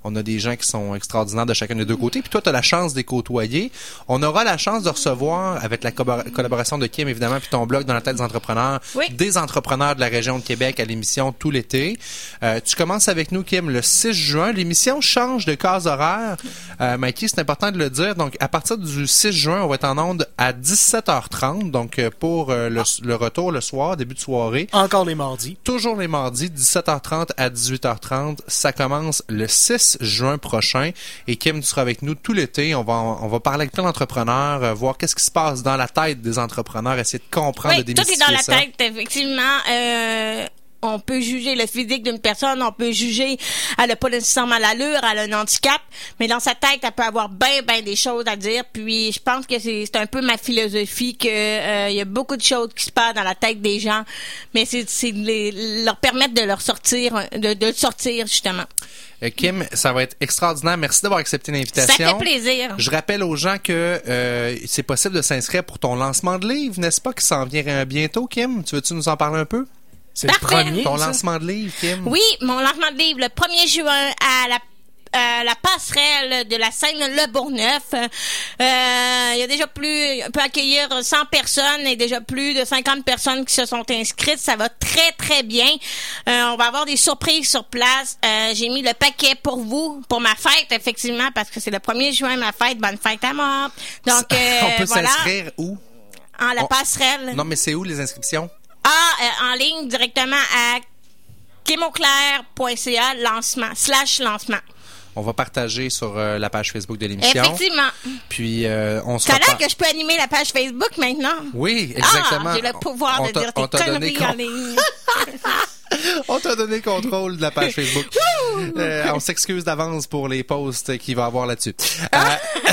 S4: on a des gens qui sont extraordinaires de chacun des deux côtés. Puis toi, tu as la chance de les côtoyer. On aura la chance de recevoir, avec la collabor- collaboration de Kim, évidemment, puis ton blog dans la tête des entrepreneurs,
S7: Oui.
S4: des entrepreneurs de la région de Québec à l'émission tout l'été. Euh, tu commences avec nous, Kim, le 6 juin. L'émission change de case horaire. Euh, Mikey, c'est important de le dire. Donc, à partir du 6 juin, on va être en onde à 17h30. Donc, euh, pour euh, le, le retour le soir, début de soirée.
S5: Encore les mardis.
S4: Toujours les mardis, 17h30 à 18h30. Ça commence le 6 juin prochain. Et Kim, tu seras avec nous tout l'été. On va, on va parler avec plein d'entrepreneurs, euh, voir qu'est-ce qui se passe dans la tête des entrepreneurs, essayer de comprendre,
S7: Oui,
S4: de
S7: tout est dans la
S4: démystifier ça.
S7: tête, effectivement. Euh, on peut juger le physique d'une personne, on peut juger, elle n'a pas nécessairement l'allure, elle a un handicap, mais dans sa tête, elle peut avoir bien, bien des choses à dire. Puis je pense que c'est un peu ma philosophie que euh, il y a beaucoup de choses qui se passent dans la tête des gens, mais c'est leur permettre de leur sortir, de, de le sortir justement.
S4: Euh, Kim, ça va être extraordinaire. Merci d'avoir accepté
S7: Ça
S4: l'invitation.
S7: fait plaisir.
S4: Je rappelle aux gens que euh, c'est possible de s'inscrire pour ton lancement de livre, n'est-ce pas, qui s'en vient bientôt, Kim? Tu veux-tu nous en parler un peu?
S5: C'est le premier.
S4: Ton lancement de livre, Kim?
S7: Oui, mon lancement de livre le 1er juin à la euh, la passerelle de la scène Le Bourgneuf. Euh, il y a déjà plus, on peut accueillir 100 personnes et déjà plus de 50 personnes qui se sont inscrites. Ça va très, très bien. Euh, on va avoir des surprises sur place. Euh, J'ai mis le paquet pour vous, pour ma fête, effectivement, parce que c'est le 1er juin, ma fête. Bonne fête à moi. Donc, <laughs> euh,
S4: On peut
S7: voilà,
S4: s'inscrire où?
S7: en la
S4: on-
S7: passerelle.
S4: Non, mais c'est où les inscriptions?
S7: Ah, euh, en ligne directement à kimauclair.ca lancement, slash lancement.
S4: On va partager sur euh, la page Facebook de l'émission.
S7: Effectivement.
S4: Puis euh, on se
S7: Ça a
S4: repart-
S7: que je peux animer la page Facebook maintenant?
S4: Oui, exactement.
S7: Ah, j'ai le pouvoir
S4: On
S7: de dire tes conneries en ligne. <laughs> <laughs>
S4: On t'a donné le contrôle de la page Facebook. <laughs> Euh, on s'excuse d'avance pour les posts qu'il va avoir là-dessus. Euh,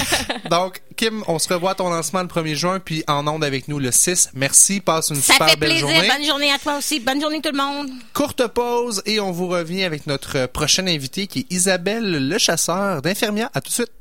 S4: <laughs> donc, Kim, on se revoit à ton lancement le 1er juin, puis en onde avec nous le 6. Merci, passe une
S7: Ça
S4: super
S7: fait
S4: belle
S7: plaisir.
S4: journée.
S7: Bonne journée à toi aussi. Bonne journée tout le monde.
S4: Courte pause et on vous revient avec notre prochaine invitée qui est Isabelle Le Chasseur d'Infirmière. À tout de suite.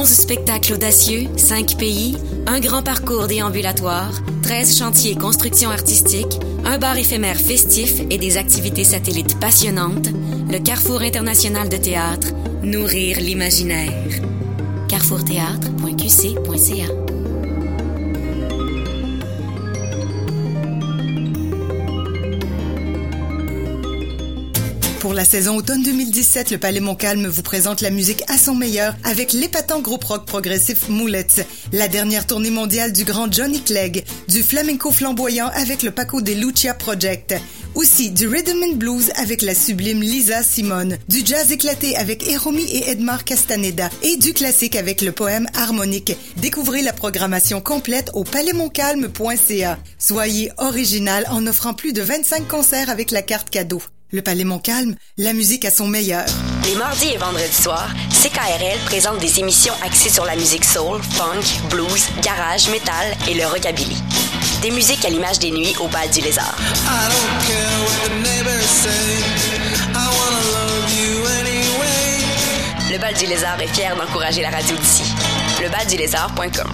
S8: Onze spectacles audacieux, cinq pays, un grand parcours déambulatoire, 13 chantiers construction artistique, un bar éphémère festif et des activités satellites passionnantes, le Carrefour international de théâtre, nourrir l'imaginaire. carrefourthéâtre.qc.ca
S9: la saison automne 2017, le Palais Montcalm vous présente la musique à son meilleur avec l'épatant groupe rock progressif Moulette, la dernière tournée mondiale du grand Johnny Clegg, du flamenco flamboyant avec le Paco de Lucia Project, aussi du rhythm and blues avec la sublime Lisa Simone, du jazz éclaté avec Eromi et Edmar Castaneda et du classique avec le poème harmonique. Découvrez la programmation complète au palaismontcalm.ca. Soyez original en offrant plus de 25 concerts avec la carte cadeau. Le Palais Montcalm, la musique à son meilleur.
S3: Les mardis et vendredis soirs, CKRL présente des émissions axées sur la musique soul, funk, blues, garage, metal et le rockabilly. Des musiques à l'image des nuits au bal du lézard. Le bal du lézard est fier d'encourager la radio d'ici. Lebaldulézard.com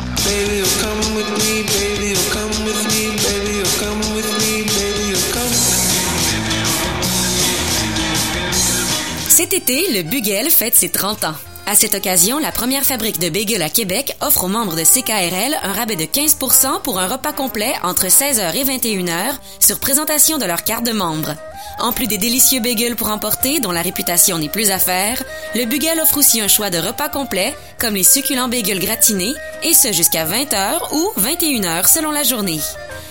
S8: Cet été, le Bugel fête ses 30 ans. À cette occasion, la première fabrique de bagels à Québec offre aux membres de CKRL un rabais de 15% pour un repas complet entre 16h et 21h sur présentation de leur carte de membre. En plus des délicieux bagels pour emporter, dont la réputation n'est plus à faire, le Bugel offre aussi un choix de repas complet, comme les succulents bagels gratinés, et ce jusqu'à 20h ou 21h selon la journée.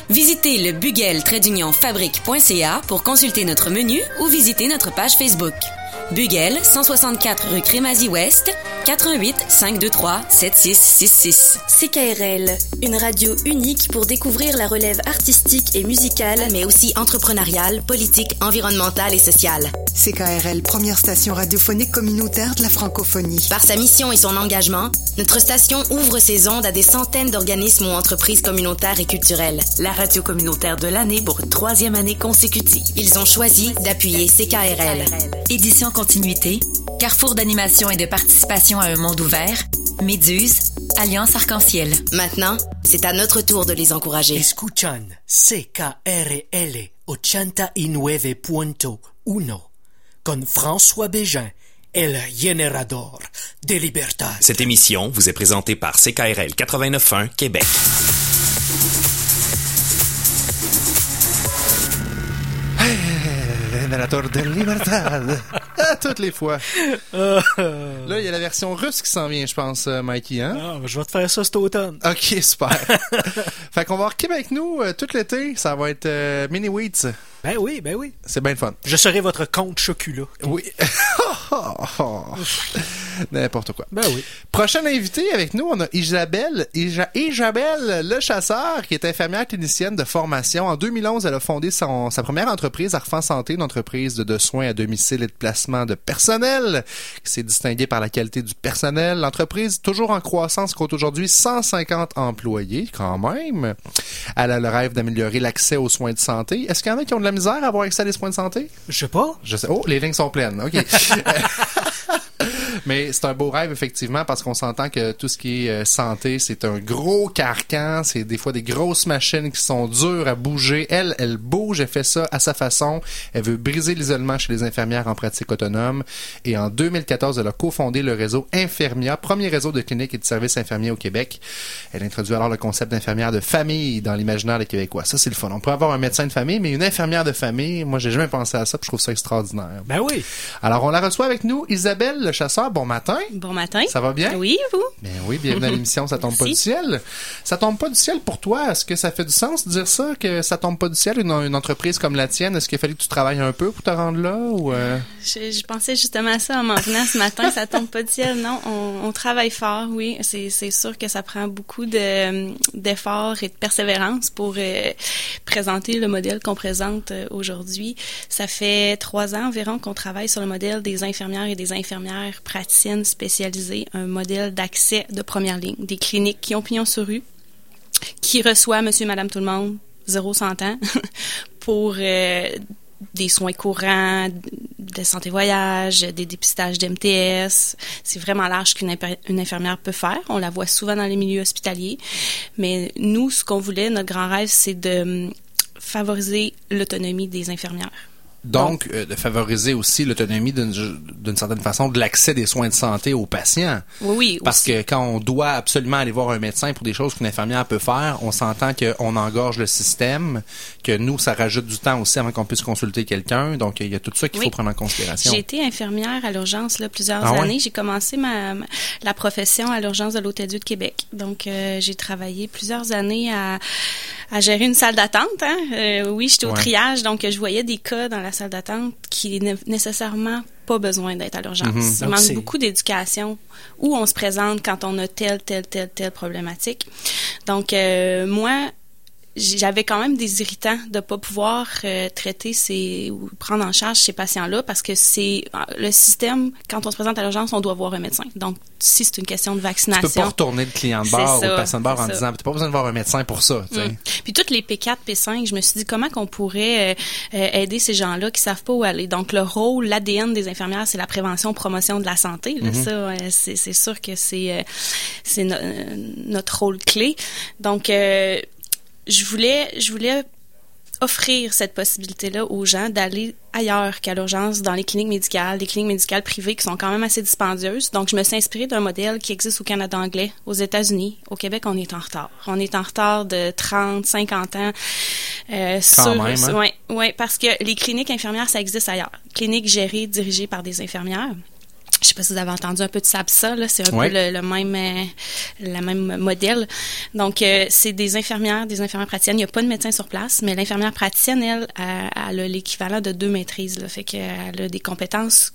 S8: Visitez le bugel fabrique.ca pour consulter notre menu ou visiter notre page Facebook. Bugel, 164 rue Crémazie-Ouest, 88 523 7666.
S3: CKRL, une radio unique pour découvrir la relève artistique et musicale, mais aussi entrepreneuriale, politique, environnementale et sociale.
S9: CKRL, première station radiophonique communautaire de la francophonie.
S3: Par sa mission et son engagement, notre station ouvre ses ondes à des centaines d'organismes ou entreprises communautaires et culturelles.
S10: La radio communautaire de l'année pour une troisième année consécutive.
S3: Ils ont choisi d'appuyer CKRL.
S10: Édition continuité, carrefour d'animation et de participation à un monde ouvert, Méduse, Alliance Arc-en-Ciel.
S3: Maintenant, c'est à notre tour de les encourager.
S5: Escuchan CKRL 89.1 con François Bégin, el generador de libertad.
S2: Cette émission vous est présentée par CKRL 89.1 Québec.
S4: Générateur de libertad. <laughs> À toutes les fois. <laughs> Là, il y a la version russe qui s'en vient, je pense, euh, Mikey, hein?
S5: Ah, je vais te faire ça cet automne.
S4: Ok, super. <laughs> fait qu'on va avoir Québec nous euh, tout l'été. Ça va être euh, Mini Wheats.
S5: Ben oui, ben oui.
S4: C'est bien le fun.
S5: Je serai votre compte Chocula.
S4: Oui. <laughs> N'importe quoi.
S5: Ben oui.
S4: Prochaine invitée avec nous, on a Isabelle, Ija- Isabelle Le Chasseur, qui est infirmière clinicienne de formation. En 2011, elle a fondé son, sa première entreprise, Arfan Santé, une entreprise de, de soins à domicile et de placement de personnel, qui s'est distinguée par la qualité du personnel. L'entreprise, toujours en croissance, compte aujourd'hui 150 employés, quand même. Elle a le rêve d'améliorer l'accès aux soins de santé. Est-ce qu'il y en a qui ont de la misère à avoir accès à des soins de santé?
S5: Je sais pas.
S4: Je sais. Oh, les lignes sont pleines. OK. <laughs> <laughs> Mais c'est un beau rêve, effectivement, parce qu'on s'entend que tout ce qui est euh, santé, c'est un gros carcan. C'est des fois des grosses machines qui sont dures à bouger. Elle, elle bouge, elle fait ça à sa façon. Elle veut briser l'isolement chez les infirmières en pratique autonome. Et en 2014, elle a cofondé le réseau Infirmia, premier réseau de cliniques et de services infirmiers au Québec. Elle introduit alors le concept d'infirmière de famille dans l'imaginaire des Québécois. Ça, c'est le fun. On peut avoir un médecin de famille, mais une infirmière de famille, moi, j'ai jamais pensé à ça, puis je trouve ça extraordinaire.
S5: Ben oui.
S4: Alors, on la reçoit avec nous, Isabelle Le Chasseur. Bon matin.
S11: Bon matin.
S4: Ça va bien?
S11: Oui, vous?
S4: Ben oui, bienvenue à <laughs> l'émission Ça tombe pas du ciel. Ça tombe pas du ciel pour toi. Est-ce que ça fait du sens de dire ça, que ça tombe pas du ciel, une, une entreprise comme la tienne? Est-ce qu'il fallait que tu travailles un peu pour te rendre là ou euh?
S11: Je, je pensais justement à ça en m'en venant ce matin. Ça tombe pas du ciel. Non, on, on travaille fort, oui. C'est, sûr que ça prend beaucoup de, d'efforts et de persévérance pour euh, présenter le modèle qu'on présente euh, aujourd'hui. Ça fait trois ans environ qu'on travaille sur le modèle des infirmières et des infirmières praticiennes spécialisées, un modèle d'accès de première ligne, des cliniques qui ont pignon sur rue, qui reçoit monsieur, madame, tout le monde, zéro cent ans, <laughs> pour euh, des soins courants, de santé voyage, des dépistages d'MTS. C'est vraiment large qu'une infirmière peut faire. On la voit souvent dans les milieux hospitaliers. Mais nous, ce qu'on voulait, notre grand rêve, c'est de hum, favoriser l'autonomie des infirmières.
S4: Donc, euh, de favoriser aussi l'autonomie d'une d'une certaine façon de l'accès des soins de santé aux patients.
S11: Oui, oui.
S4: Parce
S11: aussi.
S4: que quand on doit absolument aller voir un médecin pour des choses qu'une infirmière peut faire, on s'entend qu'on engorge le système, que nous, ça rajoute du temps aussi avant qu'on puisse consulter quelqu'un. Donc, il y a tout ça qu'il
S11: Oui.
S4: faut prendre en considération.
S11: J'ai été infirmière à l'urgence là, plusieurs
S4: Ah
S11: années. J'ai commencé ma, ma- la profession à l'urgence de l'Hôtel-Dieu de Québec. Donc, euh, j'ai travaillé plusieurs années à, à gérer une salle d'attente. Hein. Euh, oui, j'étais au
S4: Ouais.
S11: triage, donc je voyais des cas dans la salle d'attente qui n'est nécessairement pas besoin d'être à l'urgence.
S4: Mhm.
S11: Il manque beaucoup d'éducation où on se présente quand on a telle, telle, telle, telle problématique. Donc, euh, moi, j'avais quand même des irritants de pas pouvoir euh, traiter ces ou prendre en charge ces patients-là parce que c'est euh, le système quand on se présente à l'urgence on doit voir un médecin donc si c'est une question de
S4: Tu peux
S11: vaccination
S4: pas retourner le client de bord ou le patient de bord
S11: c'est
S4: en
S11: ça.
S4: disant, t'as pas besoin de voir un médecin pour ça.
S11: Mm. Puis toutes les P4, P5, je me suis dit comment qu'on pourrait euh, euh, aider ces gens-là qui savent pas où aller? Donc le rôle, l'ADN des infirmières, c'est la prévention, promotion de la santé. Là,
S4: Mhm.
S11: Ça, euh, c'est c'est sûr que c'est euh, c'est no- notre rôle clé. Donc euh, je voulais je voulais offrir cette possibilité-là aux gens d'aller ailleurs qu'à l'urgence, dans les cliniques médicales, des cliniques médicales privées qui sont quand même assez dispendieuses. Donc, je me suis inspirée d'un modèle qui existe au Canada anglais, aux États-Unis. Au Québec, on est en retard. On est en retard de 30, 50 ans. Euh,
S4: Quand
S11: sur,
S4: même, hein?
S11: ouais, ouais, parce que les cliniques infirmières, ça existe ailleurs. Cliniques gérées, dirigées par des infirmières. Je sais pas si vous avez entendu un peu de SAPSA, là, c'est un
S4: Ouais.
S11: peu le, le même euh, même modèle. Donc euh, c'est des infirmières, des infirmières praticiennes. Il n'y a pas de médecin sur place, mais l'infirmière praticienne, elle, elle, elle a l'équivalent de deux maîtrises. Là, fait qu'elle a des compétences.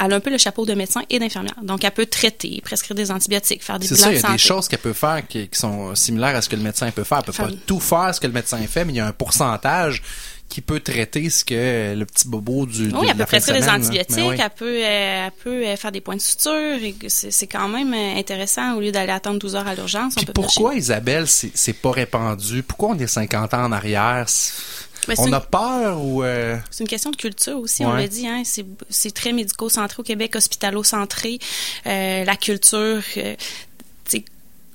S11: Elle a un peu le chapeau de médecin et d'infirmière. Donc, elle peut traiter, prescrire des antibiotiques, faire des
S4: C'est ça, il y a des choses qu'elle peut faire qui, qui sont similaires à ce que le médecin peut faire. Elle peut
S11: Faire-
S4: pas tout faire ce que le médecin fait, mais il y a un pourcentage qui peut traiter ce que le petit bobo du de
S11: Oui, elle
S4: la
S11: peut
S4: de
S11: prescrire des antibiotiques,
S4: oui.
S11: elle peut, elle peut faire des points de suture. C'est quand même euh, intéressant au lieu d'aller attendre 12 heures à l'urgence.
S4: pourquoi, Isabelle, c'est pas répandu? Pourquoi on est 50 ans en arrière?
S11: Mais c'est
S4: On
S11: une-
S4: a peur ou... euh,
S11: C'est une question de culture aussi, on l'a dit. Hein, c'est, c'est très médico-centré au Québec, hospitalo-centré. Euh, la culture, euh,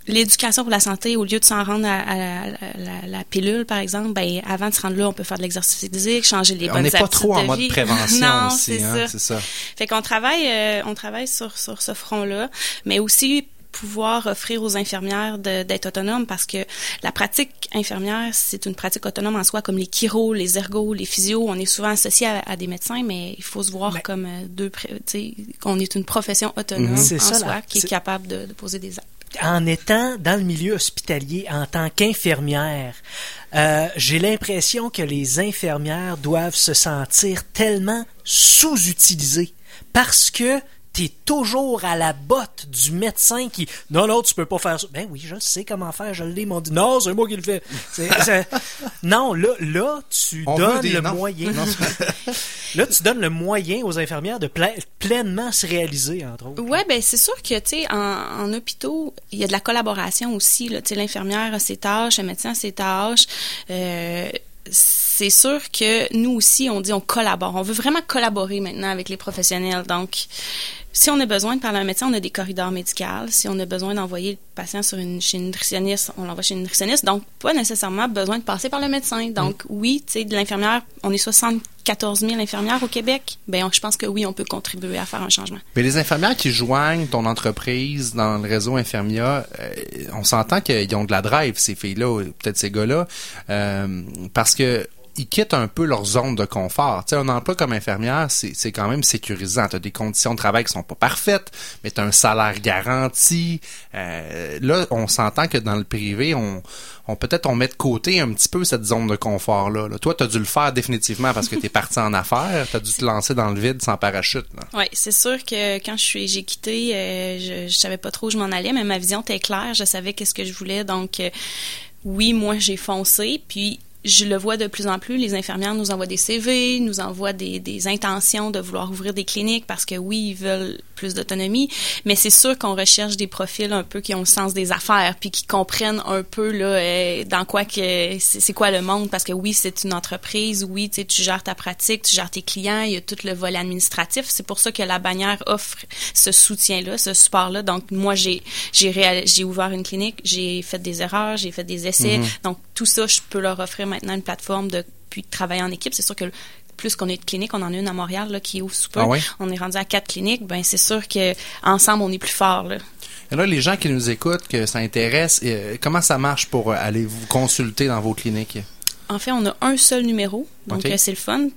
S11: l'éducation pour la santé, au lieu de s'en rendre à, à la, la- la pilule, par exemple, ben, avant de se rendre là, on peut faire de l'exercice physique, changer les
S4: on
S11: bonnes
S4: n'est pas trop en
S11: de
S4: mode
S11: vie.
S4: prévention <laughs>
S11: non,
S4: aussi,
S11: c'est
S4: hein,
S11: ça.
S4: c'est ça.
S11: Fait qu'on travaille, euh, on travaille sur, sur ce front-là, mais aussi pouvoir offrir aux infirmières de- d'être autonomes parce que la pratique infirmière, c'est une pratique autonome en soi, comme les chiro, les ergos, les physios. On est souvent associé à, à des médecins, mais il faut se voir comme euh, deux, pré- tu sais, qu'on est une profession autonome
S5: Mhm.
S11: en
S5: C'est ça,
S11: soi,
S5: là.
S11: qui est capable de, de poser des actes.
S5: En étant dans le milieu hospitalier en tant qu'infirmière, euh, j'ai l'impression que les infirmières doivent se sentir tellement sous-utilisées parce que t'es toujours à la botte du médecin qui non non tu peux pas faire ça. Ben oui je sais comment faire je l'ai mon dit non c'est moi qui le fais. C'est- <laughs> c'est- non là là tu
S4: On
S5: donnes le moyen.
S4: Non, <laughs>
S5: là tu donnes le moyen aux infirmières de ple- pleinement se réaliser entre autres.
S11: Ouais, ben c'est sûr que tu sais en, en hôpitaux, il y a de la collaboration aussi là, tu sais l'infirmière a ses tâches, le médecin a ses tâches. Euh, c'est sûr que nous aussi on dit on collabore. On veut vraiment collaborer maintenant avec les professionnels. Donc si on a besoin de parler à un médecin, on a des corridors médicaux. Si on a besoin d'envoyer le patient sur une, chez une nutritionniste, on l'envoie chez une nutritionniste. Donc, pas nécessairement besoin de passer par le médecin. Donc, oui, tu sais, de l'infirmière, on est 74 000 infirmières au Québec. Ben, je pense que oui, on peut contribuer à faire un changement.
S4: Mais les infirmières qui joignent ton entreprise dans le réseau Infirmia, euh, on s'entend qu'ils ont de la drive, ces filles-là, ou peut-être ces gars-là, euh, parce que ils quittent un peu leur zone de confort. Tu sais, un emploi comme infirmière, c'est c'est quand même sécurisant. Tu as des conditions de travail qui sont pas parfaites, mais tu as un salaire garanti. Euh, là, on s'entend que dans le privé, on, on peut-être on met de côté un petit peu cette zone de confort-là. là. Toi, tu as dû le faire définitivement parce que tu es <laughs> parti en affaires. Tu as dû te lancer dans le vide sans parachute.
S11: Oui, c'est sûr que quand je suis j'ai quitté, euh, je, je savais pas trop où je m'en allais, mais ma vision était claire, je savais qu'est-ce que je voulais. Donc euh, oui, moi j'ai foncé, puis je le vois de plus en plus, les infirmières nous envoient des CV, nous envoient des, des intentions de vouloir ouvrir des cliniques parce que oui, ils veulent plus d'autonomie, mais c'est sûr qu'on recherche des profils un peu qui ont le sens des affaires, puis qui comprennent un peu là euh, dans quoi que c'est quoi le monde, parce que oui, c'est une entreprise, oui, tu sais, tu gères ta pratique, tu gères tes clients, il y a tout le volet administratif. C'est pour ça que la bannière offre ce soutien-là, ce support-là. Donc moi, j'ai j'ai ouvert une clinique, j'ai fait des erreurs, j'ai fait des essais.
S12: Mhm.
S11: Donc tout ça, je peux leur offrir maintenant une plateforme de puis de travailler en équipe. C'est sûr que plus qu'on est de cliniques, on en a une à Montréal là, qui ouvre sous peu.
S4: Ah?
S11: On est rendu à quatre cliniques. Ben c'est sûr que ensemble on est plus fort. Là.
S4: Et là, les gens qui nous écoutent, que ça intéresse, euh, comment ça marche pour euh, aller vous consulter dans vos cliniques?
S11: En fait, on a un seul numéro, donc euh, c'est le fun.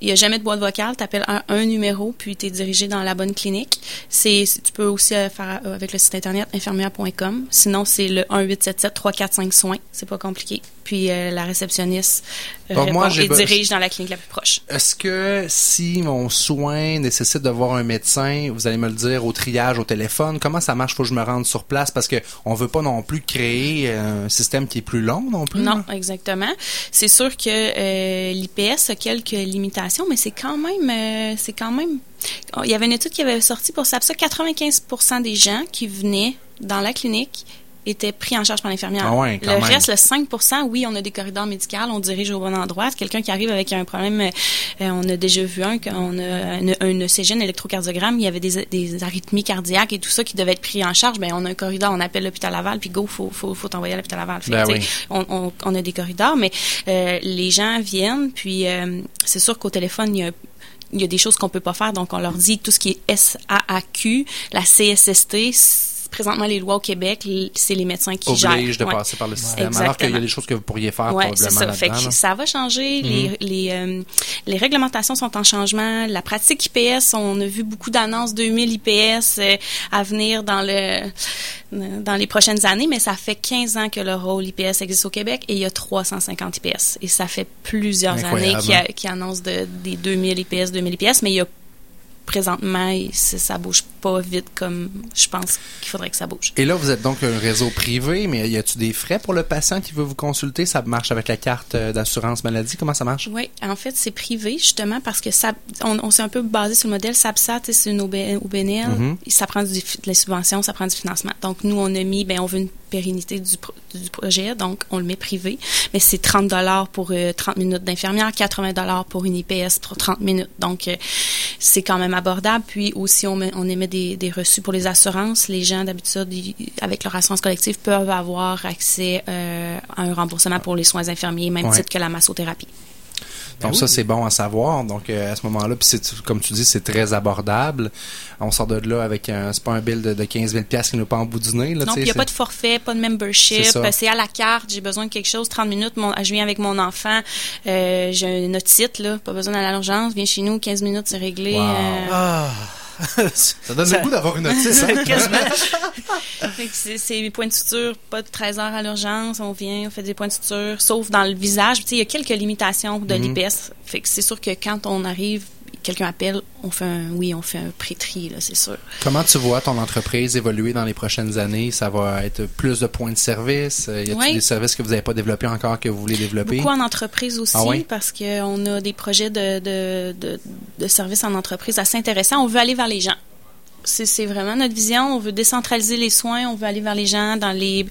S11: Il n'y a jamais de boîte vocale. Tu appelles un, un numéro, puis tu es dirigé dans la bonne clinique. C'est, tu peux aussi faire avec le site internet infirmière.com. Sinon, c'est le 1-877-345 soins. C'est pas compliqué. Puis euh, la réceptionniste euh,
S4: Donc,
S11: répond et dirige dans la clinique la plus proche.
S4: Est-ce que si mon soin nécessite de voir un médecin, vous allez me le dire au triage au téléphone, comment ça marche? Faut que je me rende sur place parce que on veut pas non plus créer un système qui est plus long non plus.
S11: Non,
S4: là?
S11: exactement. C'est sûr que euh, l'IPS a quelques limitations, mais c'est quand même, euh, c'est quand même. Il y avait une étude qui avait sorti pour ça. 95% des gens qui venaient dans la clinique étaient pris en charge par l'infirmière.
S4: Ah ouais,
S11: le
S4: même.
S11: reste, le 5% oui, on a des corridors médicaux, on dirige au bon endroit. Quelqu'un qui arrive avec un problème, euh, on a déjà vu un, qu'on a un, un ECG, un électrocardiogramme, il y avait des, des arythmies cardiaques et tout ça qui devait être pris en charge. Ben, on a un corridor, on appelle l'hôpital Laval, puis go, faut, faut, faut t'envoyer à l'hôpital Laval. Fait
S4: Ben oui.
S11: on, on, on a des corridors, mais euh, les gens viennent, puis euh, c'est sûr qu'au téléphone, il y a il y a des choses qu'on peut pas faire, donc on leur dit tout ce qui est SAAQ, la CSST. Présentement, les lois au Québec, c'est les médecins qui gèrent.
S4: Oblige de
S11: Ouais.
S4: passer par le système. Alors qu'il y a
S11: Exactement.
S4: des choses que vous pourriez faire
S11: Ouais, c'est
S4: probablement
S11: ça. Fait que ça va changer.
S4: Mhm.
S11: Les, les, euh, les réglementations sont en changement. La pratique IPS, on a vu beaucoup d'annonces 2000 IPS euh, à venir dans le dans les prochaines années, mais ça fait 15 ans que le rôle IPS existe au Québec et il y a 350 IPS. Et ça fait plusieurs années qu'il
S4: hein?
S11: a- qu'il annonce de, des 2000 IPS, 2000 IPS, mais il y a présentement, ça bouge pas vite comme je pense qu'il faudrait que ça bouge.
S4: Et là, vous êtes donc un réseau privé, mais y a-tu des frais pour le patient qui veut vous consulter? Ça marche avec la carte euh, d'assurance maladie? Comment ça marche?
S11: Oui, en fait, c'est privé, justement, parce que ça, on, on s'est un peu basé sur le modèle SAPSA, tu sais, c'est une OB, OBNL.
S4: Mhm.
S11: Ça prend du, de la subvention, ça prend du financement. Donc, nous, on a mis, ben, on veut une pérennité du, pro- du projet, donc on le met privé. Mais c'est 30 dollars pour euh, 30 minutes d'infirmière, 80 dollars pour une IPS pour 30 minutes. Donc, euh, c'est quand même abordable. Puis aussi, on, met- on émet des, des reçus pour les assurances. Les gens, d'habitude, avec leur assurance collective, peuvent avoir accès euh, à un remboursement pour les soins infirmiers, même
S4: Ouais.
S11: titre que la massothérapie.
S4: Donc ça, c'est bon à savoir. Donc euh, à ce moment-là, puis c'est comme tu dis, c'est très abordable. On sort de là avec un, c'est pas un bill de, de 15 000 pièces qui nous pas en bout du nez. Là,
S11: Non,
S4: tu sais,
S11: puis il n'y a pas de forfait, pas de membership.
S4: C'est
S11: à la carte. J'ai besoin de quelque chose. 30 minutes. Mon, je viens avec mon enfant. Euh, j'ai un otite, là. Pas besoin d'aller à l'urgence. Viens chez nous. 15 minutes, c'est réglé.
S4: Wow.
S11: Euh,
S5: Ah.
S4: Ça donne le goût d'avoir une autiste. hein? <laughs> <laughs>
S11: C'est, points de suture. Pas de 13 heures à l'urgence. On vient, on fait des points de suture. Sauf dans le visage. Il y a quelques limitations de
S4: Mhm.
S11: l'IPS. Fait que c'est sûr que quand on arrive, quelqu'un appelle, on fait un, oui, on fait un pré-tri, là, c'est sûr.
S4: Comment tu vois ton entreprise évoluer dans les prochaines années? Ça va être plus de points de service? Euh, Y a-t-il
S11: Oui.
S4: des services que vous n'avez pas développés encore que vous voulez développer?
S11: Beaucoup en entreprise aussi,
S4: Ah oui?
S11: parce qu'on a des projets de, de, de, de services en entreprise assez intéressants. On veut aller vers les gens. C'est c'est vraiment notre vision. On veut décentraliser les soins. On veut aller vers les gens dans les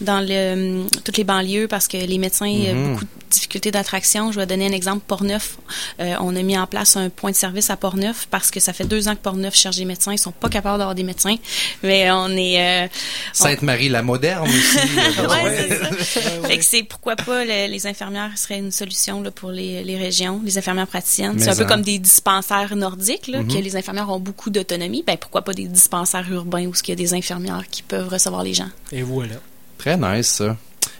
S11: dans le, toutes les banlieues parce que les médecins, a
S4: Mhm.
S11: beaucoup difficultés d'attraction. Je vais donner un exemple. Portneuf, euh, on a mis en place un point de service à Portneuf parce que ça fait deux ans que Portneuf cherche des médecins. Ils sont pas capables d'avoir des médecins. Mais on est... euh, on-
S4: Sainte-Marie la moderne aussi. <laughs>
S11: Ouais, c'est ça. Fait que c'est pourquoi pas le- les infirmières seraient une solution là, pour les, les régions, les infirmières praticiennes. C'est un peu comme des dispensaires nordiques, là,
S4: Mhm.
S11: que les infirmières ont beaucoup d'autonomie. Ben pourquoi pas des dispensaires urbains où il y a des infirmières qui peuvent recevoir les gens.
S5: Et voilà.
S4: Très nice, ça.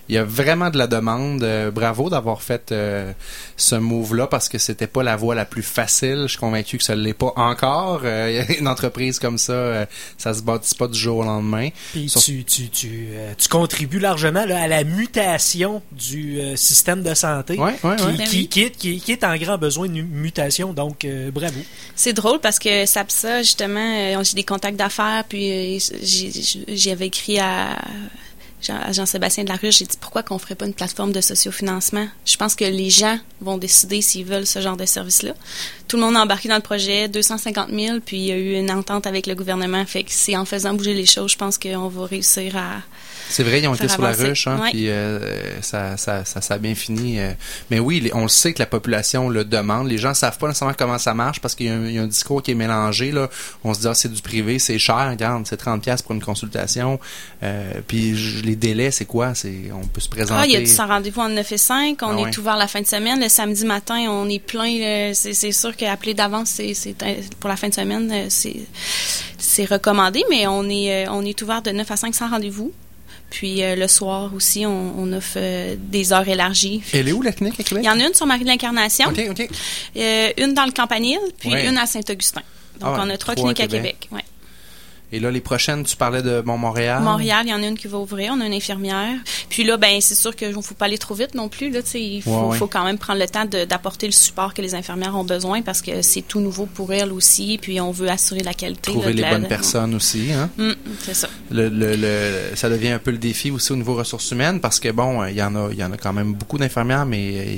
S4: Il y a vraiment de la demande. Euh, bravo d'avoir fait euh, ce move-là parce que c'était pas la voie la plus facile. Je suis convaincu que ça l'est pas encore. Euh, une entreprise comme ça, euh, ça se bâtit pas du jour au lendemain.
S5: Puis tu, tu, tu, euh, tu contribues largement là, à la mutation du euh, système de santé
S4: Ouais, ouais,
S5: qui,
S4: ouais.
S11: Ben
S5: qui,
S11: oui.
S5: qui est, qui, est- qui est en grand besoin de mutation. Donc, euh, bravo.
S11: C'est drôle parce que SAPSA, justement, euh, j'ai des contacts d'affaires, puis euh, j'avais écrit à à Jean-Sébastien de la Ruche, j'ai dit pourquoi qu'on ferait pas une plateforme de sociofinancement? Je pense que les gens vont décider s'ils veulent ce genre de service-là. tout le monde a embarqué dans le projet, 250 000, puis il y a eu une entente avec le gouvernement. Fait que c'est en faisant bouger les choses, je pense qu'on va réussir à
S4: c'est vrai, ils ont été sur la ruche, hein,
S11: Ouais.
S4: puis euh, ça, ça, ça, ça a bien fini. euh. Mais oui, les- on le sait que la population le demande. Les gens savent pas nécessairement comment ça marche parce qu'il y, a un- il y a un discours qui est mélangé. Là. On se dit, ah, c'est du privé, c'est cher, regarde, c'est 30$ piastres pour une consultation. Euh, puis je- les délais, c'est quoi? C'est On peut se présenter.
S11: Ah, il y a du sans rendez-vous en 9 et 5. On
S4: Ah
S11: est
S4: ouais.
S11: ouvert la fin de semaine. Le samedi matin, on est plein. euh, C'est sûr qu'appeler d'avance, c'est un- pour la fin de semaine, euh, c'est recommandé, mais on est, euh, on est ouvert de 9 à 5 sans rendez-vous. Puis euh, le soir aussi, on, on offre euh, des heures élargies.
S4: Elle est où la clinique à Québec?
S11: Il y en a une sur Marie de l'Incarnation,
S4: OK, OK.
S11: euh, une dans le Campanile, puis
S4: Ouais.
S11: une à Saint-Augustin. Donc,
S4: Ah ouais,
S11: on a trois cliniques à
S4: Québec.
S11: Québec. ouais.
S4: Et là, les prochaines, tu parlais de Mont-Montréal.
S11: Montréal, il y en a une qui va ouvrir. On a une infirmière. Puis là, ben c'est sûr qu'il ne faut pas aller trop vite non plus. Là, il faut,
S4: Ouais, ouais.
S11: faut quand même prendre le temps d'apporter le support que les infirmières ont besoin parce que c'est tout nouveau pour elles aussi. Puis on veut assurer la qualité.
S4: Trouver
S11: là, de
S4: les
S11: la-
S4: bonnes personnes aussi. Hein?
S11: Hum, c'est ça.
S4: le, le, le- ça devient un peu le défi aussi au niveau ressources humaines parce que bon, il y en a, il y en a quand même beaucoup d'infirmières, mais euh,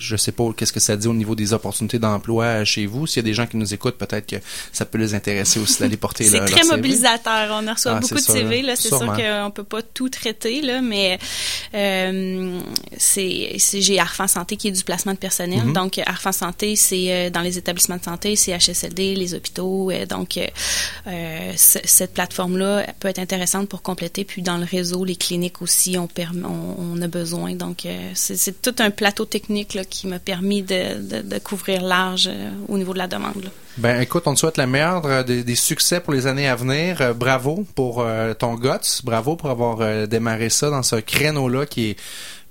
S4: je sais pas qu'est-ce que ça dit au niveau des opportunités d'emploi euh, chez vous. S'il y a des gens qui nous écoutent, peut-être que ça peut les intéresser aussi d'aller <laughs> porter
S11: C'est
S4: leur,
S11: très
S4: leur CV.
S11: mobilisateur. On reçoit
S4: Ah,
S11: beaucoup
S4: c'est
S11: de
S4: ça,
S11: CV.
S4: là.
S11: C'est sûr qu'on peut pas tout traiter, là, mais euh, c'est, c'est- j'ai Arfan Santé qui est du placement de personnel.
S4: Mhm.
S11: Donc, Arfan Santé, c'est euh, dans les établissements de santé, c'est HSLD, les hôpitaux. donc, euh, c- cette plateforme-là peut être intéressante pour compléter. Puis, dans le réseau, les cliniques aussi, on, perm- on, on a besoin. Donc, c'est, c'est tout un plateau technique là, qui m'a permis de, couvrir large euh, au niveau de la demande. là.
S4: Ben écoute, on te souhaite la meilleure euh, des, succès pour les années à venir. Euh, bravo pour ton guts, bravo pour avoir démarré ça dans ce créneau-là qui est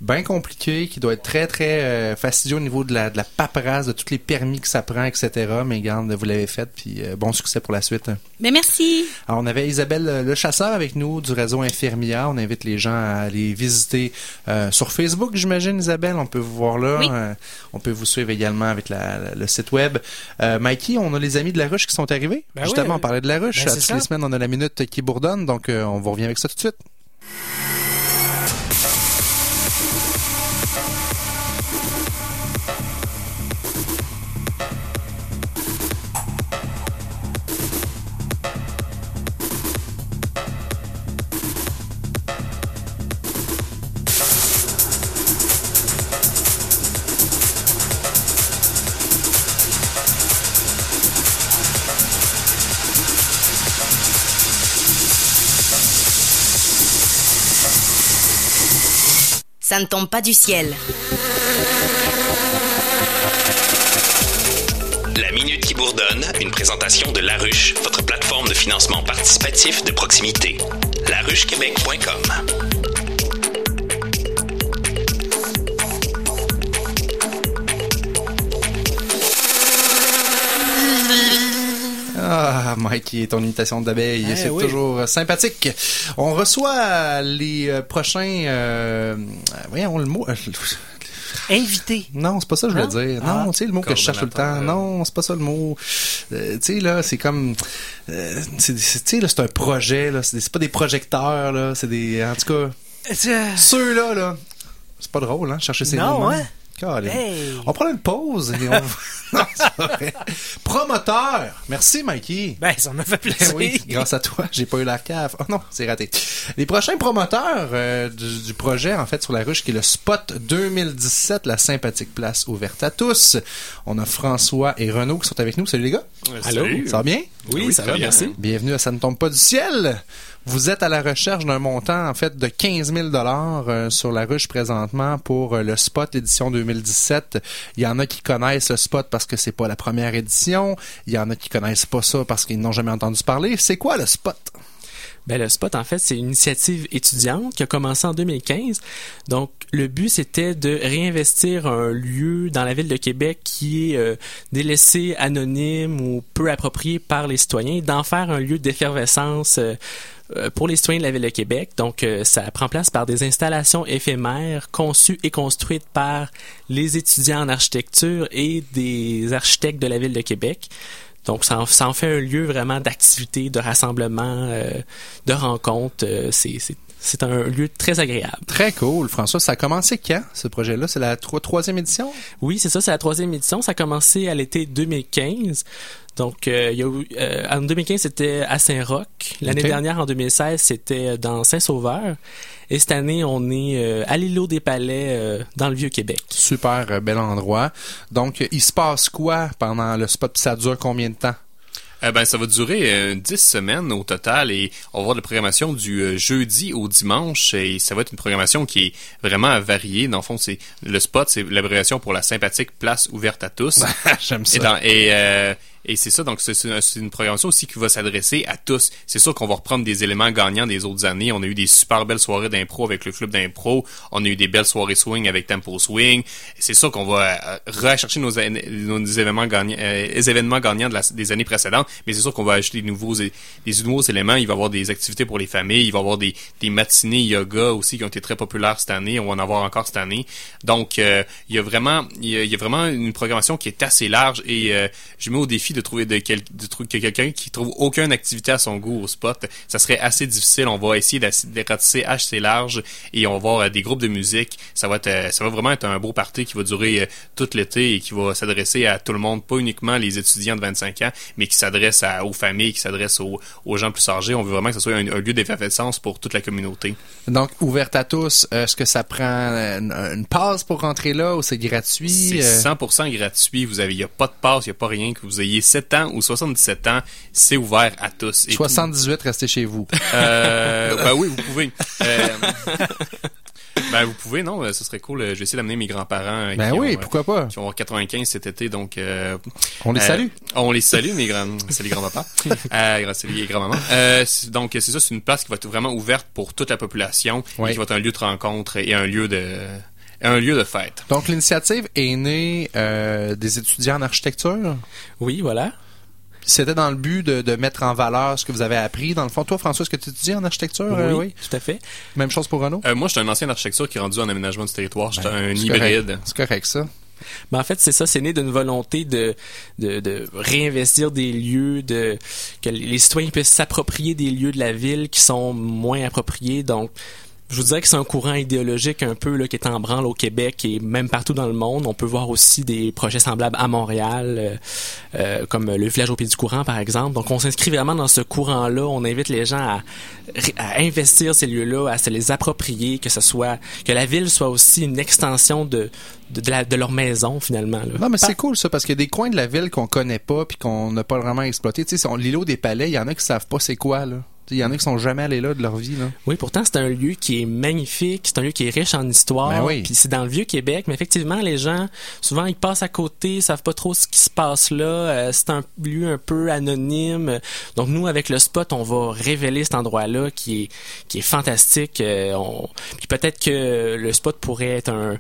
S4: bien compliqué, qui doit être très très euh, fastidieux au niveau de la, de la paperasse, de tous les permis que ça prend, etc. Mais garde, vous l'avez fait, puis euh, bon succès pour la suite.
S11: Ben, merci.
S4: Alors, on avait Isabelle euh, Le Chasseur avec nous du réseau Infirmia. On invite les gens à aller visiter euh, sur Facebook, j'imagine, Isabelle. On peut vous voir là.
S11: Oui.
S4: Euh, on peut vous suivre également avec la- la- le site web. Euh, Mikey, on a les amis de la ruche qui sont arrivés.
S5: Ben
S4: Justement,
S5: oui,
S4: on parlait de la ruche.
S5: ben
S4: À toutes
S5: ça.
S4: les semaines, on a la minute qui bourdonne. Donc, euh, on vous revient avec ça tout de suite.
S3: Ne tombe pas du ciel.
S2: La Minute qui bourdonne, une présentation de La Ruche, votre plateforme de financement participatif de proximité. laruchequebec.com.
S4: Ah, Mikey, ton imitation d'abeille,
S5: Eh
S4: c'est
S5: oui.
S4: toujours sympathique. On reçoit les euh, prochains... Euh, voyons, le mot... euh,
S5: Invité.
S4: Non, c'est pas ça que je voulais
S5: Non?
S4: dire.
S5: Ah.
S4: Non, tu sais, le mot que je cherche tout le temps. Non, c'est pas ça le mot. Euh, tu sais, là, c'est comme... euh, tu sais, là, c'est un projet, là. C'est, pas des projecteurs, là. C'est des... En tout cas, ceux-là, là... C'est pas drôle, hein, chercher ces
S5: Non,
S4: mots.
S5: Hey.
S4: On prend une pause et on... non, c'est pas vrai. Promoteur! Merci, Mikey.
S5: Ben, ça m'a fait
S4: Ben
S5: plaisir.
S4: oui, grâce à toi, j'ai pas eu la cave. Oh non, c'est raté. Les prochains promoteurs euh, du, du projet, en fait, sur la ruche, qui est le Spot 2017, la sympathique place ouverte à tous. On a François et Renaud qui sont avec nous. Salut les gars.
S12: Allô?
S4: Ça va bien?
S12: Oui, ça va, merci.
S4: Bienvenue à Ça ne tombe pas du ciel. Vous êtes à la recherche d'un montant, en fait, de 15 000 euh, sur la ruche présentement pour euh, le Spot édition 2017. Il y en a qui connaissent le Spot parce que c'est pas la première édition. Il y en a qui connaissent pas ça parce qu'ils n'ont jamais entendu parler. C'est quoi le Spot?
S12: Ben, le spot, en fait, c'est une initiative étudiante qui a commencé en 2015. Donc, le but, c'était de réinvestir un lieu dans la ville de Québec qui est euh, délaissé, anonyme ou peu approprié par les citoyens, d'en faire un lieu d'effervescence euh, euh, pour les citoyens de la ville de Québec. Donc, ça prend place par des installations éphémères conçues et construites par les étudiants en architecture et des architectes de la ville de Québec. Donc, ça en, fait un lieu vraiment d'activité, de rassemblement, euh, de rencontre. Euh, c'est, c'est un lieu très agréable.
S4: Très cool, François. Ça a commencé quand, ce projet-là? C'est la tro- troisième édition?
S12: Oui, c'est ça, c'est la troisième édition. Ça a commencé à l'été 2015. Donc, euh, il y a eu- euh, en 2015, c'était à Saint-Roch. L'année dernière, en 2016, c'était dans Saint-Sauveur. Et cette année, on est euh, à l'îlot des Palais, dans le Vieux-Québec.
S4: Super bel endroit. Donc, il se passe quoi pendant le spot? Ça dure combien de temps?
S13: Euh, ben, ça va durer euh, 10 semaines au total et on va avoir de la programmation du euh, jeudi au dimanche et ça va être une programmation qui est vraiment variée. Dans le fond, c'est le spot, c'est l'abréviation pour la sympathique place ouverte à tous. <laughs>
S4: J'aime ça.
S13: Et, dans- et, euh, et c'est ça, donc c'est une programmation aussi qui va s'adresser à tous. C'est sûr qu'on va reprendre des éléments gagnants des autres années. On a eu des super belles soirées d'impro avec le club d'impro. On a eu des belles soirées swing avec Tempo Swing. C'est sûr qu'on va euh, rechercher nos, nos événements gagnants, euh, les événements gagnants des années précédentes, mais c'est sûr qu'on va ajouter des nouveaux, des nouveaux éléments. Il va y avoir des activités pour les familles. Il va y avoir des, des matinées yoga aussi qui ont été très populaires cette année. On va en avoir encore cette année. Donc, euh, il y a vraiment, il y a, il y a vraiment une programmation qui est assez large et euh, je mets au défi de trouver de, quel, de quelqu'un qui trouve aucune activité à son goût au spot. Ça serait assez difficile. On va essayer d'ass- de ratisser assez large et on va avoir euh, des groupes de musique. Ça va être, euh, ça va vraiment être un beau party qui va durer euh, tout l'été et qui va s'adresser à tout le monde, pas uniquement les étudiants de 25 ans, mais qui s'adresse aux familles, qui s'adresse aux, aux gens plus âgés. On veut vraiment que ce soit un, un lieu d'effervescence pour toute la communauté.
S4: Donc, ouverte à tous, est-ce que ça prend une, une passe pour rentrer là ou c'est gratuit?
S13: C'est
S4: Euh,
S13: 100% gratuit. Vous avez, il y a pas de passe, il y a pas rien. Que vous ayez 7 ans ou 77 ans, c'est ouvert à tous. Et
S4: 78, restez chez vous.
S13: Euh, <laughs> ben oui, vous pouvez. Euh, <laughs> ben vous pouvez, non, euh, ce serait cool. Je vais essayer d'amener mes grands-parents.
S4: Ben oui,
S13: ont,
S4: pourquoi pas?
S13: Qui vont avoir 95 cet été, donc. euh,
S4: On les
S13: euh,
S4: salue.
S13: On les salue, mes grands, c'est les grands-papas. <laughs> euh, grand- c'est les grands-mamans. Euh, donc c'est ça, c'est une place qui va être vraiment ouverte pour toute la population,
S4: Oui.
S13: et qui va être un lieu de rencontre et un lieu de, un lieu de fête.
S4: Donc, l'initiative est née euh, des étudiants en architecture?
S12: Oui, voilà.
S4: C'était dans le but de, de mettre en valeur ce que vous avez appris. Dans le fond, toi, François, est-ce que tu étudies en architecture? Euh, oui.
S12: tout à fait.
S4: Même chose pour Renaud?
S13: Euh, moi, je suis un ancien architecture qui est rendu en aménagement du territoire. J'étais un
S4: Ben, C'est
S13: hybride.
S4: correct. C'est correct, ça.
S12: Ben, en fait, c'est ça, c'est né d'une volonté de, de, de réinvestir des lieux, de que les citoyens puissent s'approprier des lieux de la ville qui sont moins appropriés. Donc, je vous dirais que c'est un courant idéologique un peu là, qui est en branle au Québec et même partout dans le monde. On peut voir aussi des projets semblables à Montréal, euh, euh, comme le village au pied du courant, par exemple. Donc, on s'inscrit vraiment dans ce courant-là. On invite les gens à, à investir ces lieux-là, à se les approprier, que ce soit que la ville soit aussi une extension de de, de la- de leur maison finalement. Là.
S4: Non, mais c'est cool ça, parce qu'il y a des coins de la ville qu'on connaît pas puis qu'on n'a pas vraiment exploité. Tu sais, on- l'îlot des palais, il y en a qui savent pas c'est quoi, là. Il y en a qui sont jamais allés là de leur vie, là.
S12: Oui, pourtant c'est un lieu qui est magnifique, c'est un lieu qui est riche en histoire.
S4: Ben oui.
S12: Puis c'est dans le vieux Québec, mais effectivement les gens souvent ils passent à côté, ils savent pas trop ce qui se passe là. Euh, c'est un lieu un peu anonyme. Donc nous avec le spot, on va révéler cet endroit-là qui est qui est fantastique. Euh, on- Puis peut-être que le spot pourrait être un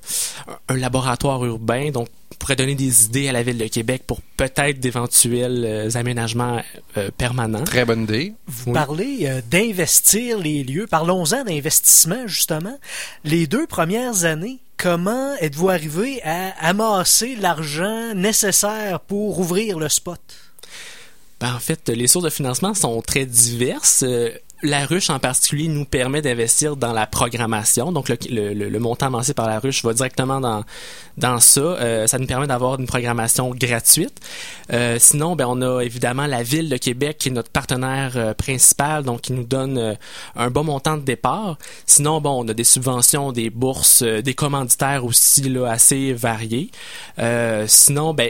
S12: un laboratoire urbain, donc pourrait donner des idées à la ville de Québec pour peut-être d'éventuels euh, aménagements euh, permanents.
S4: Très bonne idée.
S5: Vous parlez euh, d'investir les lieux. Parlons-en d'investissement, justement. Les deux premières années, comment êtes-vous arrivé à amasser l'argent nécessaire pour ouvrir le spot?
S12: Ben, en fait, les sources de financement sont très diverses. La ruche en particulier nous permet d'investir dans la programmation. Donc, le, montant avancé par la ruche va directement dans, ça. Euh, ça nous permet d'avoir une programmation gratuite. Euh, sinon, ben, on a évidemment la Ville de Québec qui est notre partenaire euh, principal, donc qui nous donne un bon montant de départ. Sinon, bon, on a des subventions, des bourses, des commanditaires aussi assez variés. Sinon, ben,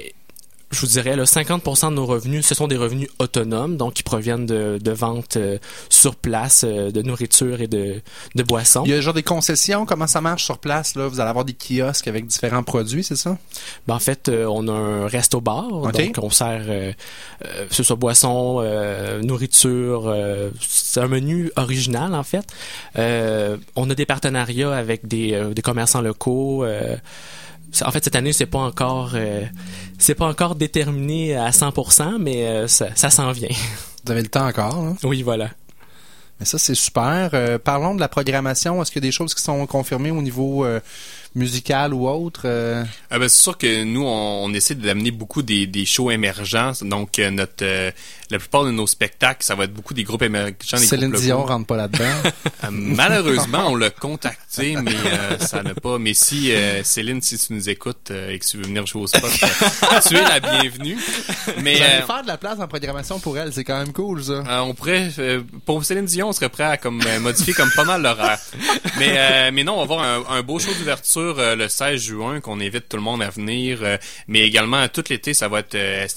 S12: je vous dirais, là, 50% de nos revenus, ce sont des revenus autonomes, donc qui proviennent de, de ventes euh, sur place euh, de nourriture et de, de boissons.
S4: Il y a genre des concessions, comment ça marche sur place, là? Vous allez avoir des kiosques avec différents produits, c'est ça?
S12: Ben, en fait, euh, on a un resto-bar,
S4: Ok.
S12: donc on sert, euh, euh, que ce soit boisson, euh, nourriture, euh, c'est un menu original en fait. Euh, on a des partenariats avec des, euh, des commerçants locaux. euh, en fait, cette année, c'est pas encore, euh, c'est pas encore déterminé à 100%, mais euh, ça, ça s'en vient. <laughs>
S4: Vous avez le temps encore, hein?
S12: Oui, voilà.
S4: Mais ça, c'est super. Euh, parlons de la programmation. Est-ce qu'il y a des choses qui sont confirmées au niveau euh, musicales ou autres? euh?
S13: Ah ben, c'est sûr que nous, on, on essaie d'amener beaucoup des, des shows émergents. Donc, euh, notre euh, la plupart de nos spectacles, ça va être beaucoup des groupes émergents. Des
S4: Céline
S13: groupes
S4: Dion rentre pas là-dedans. <laughs>
S13: Malheureusement, on l'a contacté, mais ça n'a pas. Mais si Céline, si tu nous écoutes et que tu veux venir jouer au spot, tu es la bienvenue. Mais
S4: faire de la place en programmation pour elle, c'est quand même cool ça.
S13: on pourrait, pour Céline Dion, on serait prêt à comme modifier comme pas mal l'horaire. Mais mais non, on va avoir un, un beau show d'ouverture euh, le 16 juin qu'on invite tout le monde à venir. euh, mais également tout l'été, ça va être euh,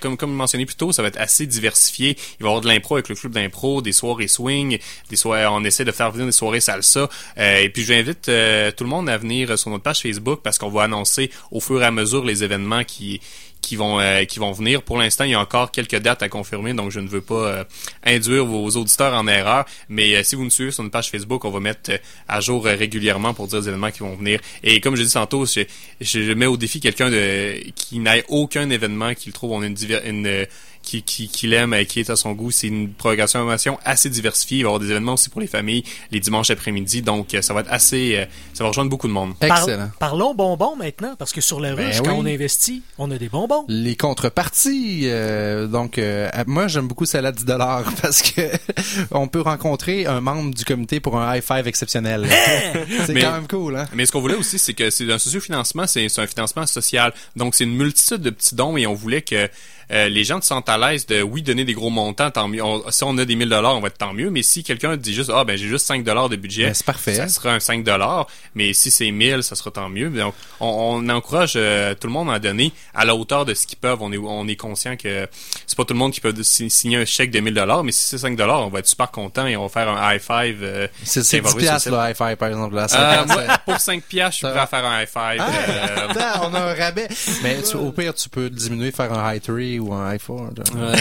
S13: comme comme mentionné plus tôt, ça va être assez diversifié. Il va y avoir de l'impro avec le club d'impro, des soirées swing, des soirées. On essaie de faire venir des soirées salsa. Et puis j'invite tout le monde à venir sur notre page Facebook parce qu'on va annoncer au fur et à mesure les événements qui qui vont euh, qui vont venir. Pour l'instant, il y a encore quelques dates à confirmer, donc je ne veux pas euh, induire vos auditeurs en erreur. Mais euh, si vous nous suivez sur une page Facebook, on va mettre euh, à jour euh, régulièrement pour dire les événements qui vont venir. Et comme je dis tantôt, je, je mets au défi quelqu'un de qui n'ait aucun événement qu'il trouve on a une, une euh, qui, qui, qui l'aime, euh, qui est à son goût. C'est une programmation assez diversifiée. Il va y avoir des événements aussi pour les familles les dimanches après-midi. Donc, euh, ça va être assez... euh, ça va rejoindre beaucoup de monde.
S5: Par- parlons bonbons maintenant, parce que sur la
S4: Ben
S5: ruche,
S4: oui.
S5: quand on investit, on a des bonbons.
S4: Les contreparties, euh, donc euh, moi j'aime beaucoup celle à 10 dollars <laughs> parce que <laughs> on peut rencontrer un membre du comité pour un high five exceptionnel. <laughs> c'est
S13: Mais-
S4: quand même cool, hein?
S13: Mais ce qu'on voulait aussi, c'est que c'est un sociofinancement, c'est c'est un financement social. Donc, c'est une multitude de petits dons et on voulait que euh, les gens se sentent à l'aise de, oui, donner des gros montants, tant mieux. On- si on a des 1000 dollars, on va être tant mieux. Mais si quelqu'un dit juste, ah, ben, j'ai juste 5 dollars de budget.
S4: Ben, c'est parfait.
S13: Ça sera un 5 dollars. Mais si c'est 1000, ça sera tant mieux. Donc, on, on encourage euh, tout le monde à donner à la hauteur de ce qu'ils peuvent. On est, on est conscient que c'est pas tout le monde qui peut si- signer un chèque de 1000 dollars. Mais si c'est 5 dollars, on va être super content et on va faire un high five. euh,
S4: C'est c'est 10
S13: involvé sur
S4: piastres
S13: le
S4: high five par exemple. Là,
S13: euh,
S4: 50,
S13: moi,
S4: ça-
S13: pour 5 piastres, je suis prêt à faire un high five.
S4: Ah,
S13: euh,
S4: on a un rabais. Mais tu- au pire, tu peux diminuer, faire un high 3 ou un 4.
S13: Euh,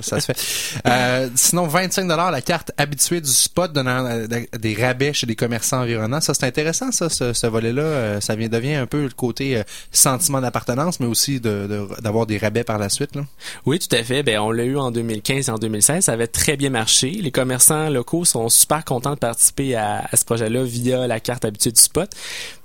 S13: <laughs>
S4: Ça se fait. Euh, sinon, 25 la carte habituée du spot donnant euh, des rabais chez des commerçants environnants. Ça, c'est intéressant, ça, ce, ce volet-là. Ça vient, devient un peu le côté sentiment d'appartenance, mais aussi de- de- d'avoir des rabais par la suite. Là.
S12: Oui, tout à fait. Ben, on l'a eu en 2015 et en 2016. Ça avait très bien marché. Les commerçants locaux sont super contents de participer à, à ce projet-là via la carte habituée du spot.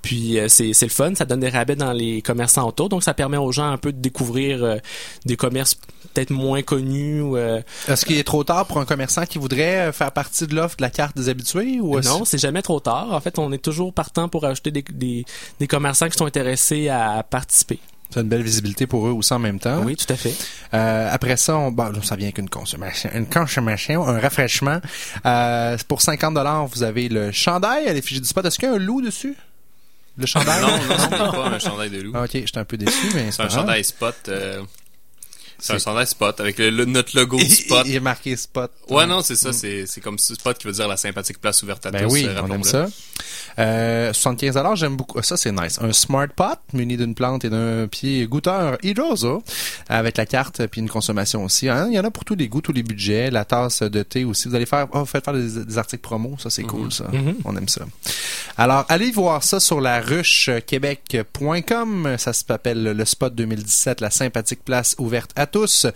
S12: Puis euh, c'est c'est le fun. Ça donne des rabais dans les commerçants autour. Donc ça permet aux gens un peu de découvrir euh, des commerces peut-être moins connus. Euh,
S4: Est-ce qu'il est trop tard pour un commerçant qui voudrait faire partie de l'offre de la carte des habitués? Ou
S12: Non, c'est jamais trop tard. En fait, on est toujours partant pour ajouter des, des, des commerçants qui sont intéressés à participer.
S4: C'est une belle visibilité pour eux aussi en même temps.
S12: Oui, tout à fait.
S4: Euh, après ça, on, bon, ça vient qu'une consommation, une consommation, un rafraîchissement. Euh, pour 50 dollars, vous avez le chandail à l'effigie du spot. Est-ce qu'il y a un loup dessus? Le chandail?
S13: non, non, <laughs> ce n'est pas un chandail de loup.
S4: Ah, ok, j'étais un peu déçu, mais
S13: C'est un
S4: pas grave.
S13: chandail spot. euh, c'est un chandail spot avec le, le- notre logo spot.
S4: Il est marqué spot.
S13: Ouais, non, c'est ça. C'est c'est comme spot qui veut dire la sympathique place ouverte à
S4: Ben
S13: tous.
S4: oui,
S13: euh,
S4: on aime ça. Euh, 75 j'aime beaucoup. Ça, c'est nice. Un smart pot muni d'une plante et d'un pied goûteur hydroso avec la carte puis une consommation aussi. Hein, Il y en a pour tous les goûts, tous les budgets. La tasse de thé aussi. Vous allez faire, oh, vous faites faire des, des articles promo. Ça, c'est cool, ça.
S12: Mhm.
S4: On aime ça. Alors, allez voir ça sur la ruchequebec.com. Ça s'appelle le spot 2017, la sympathique place ouverte à tous.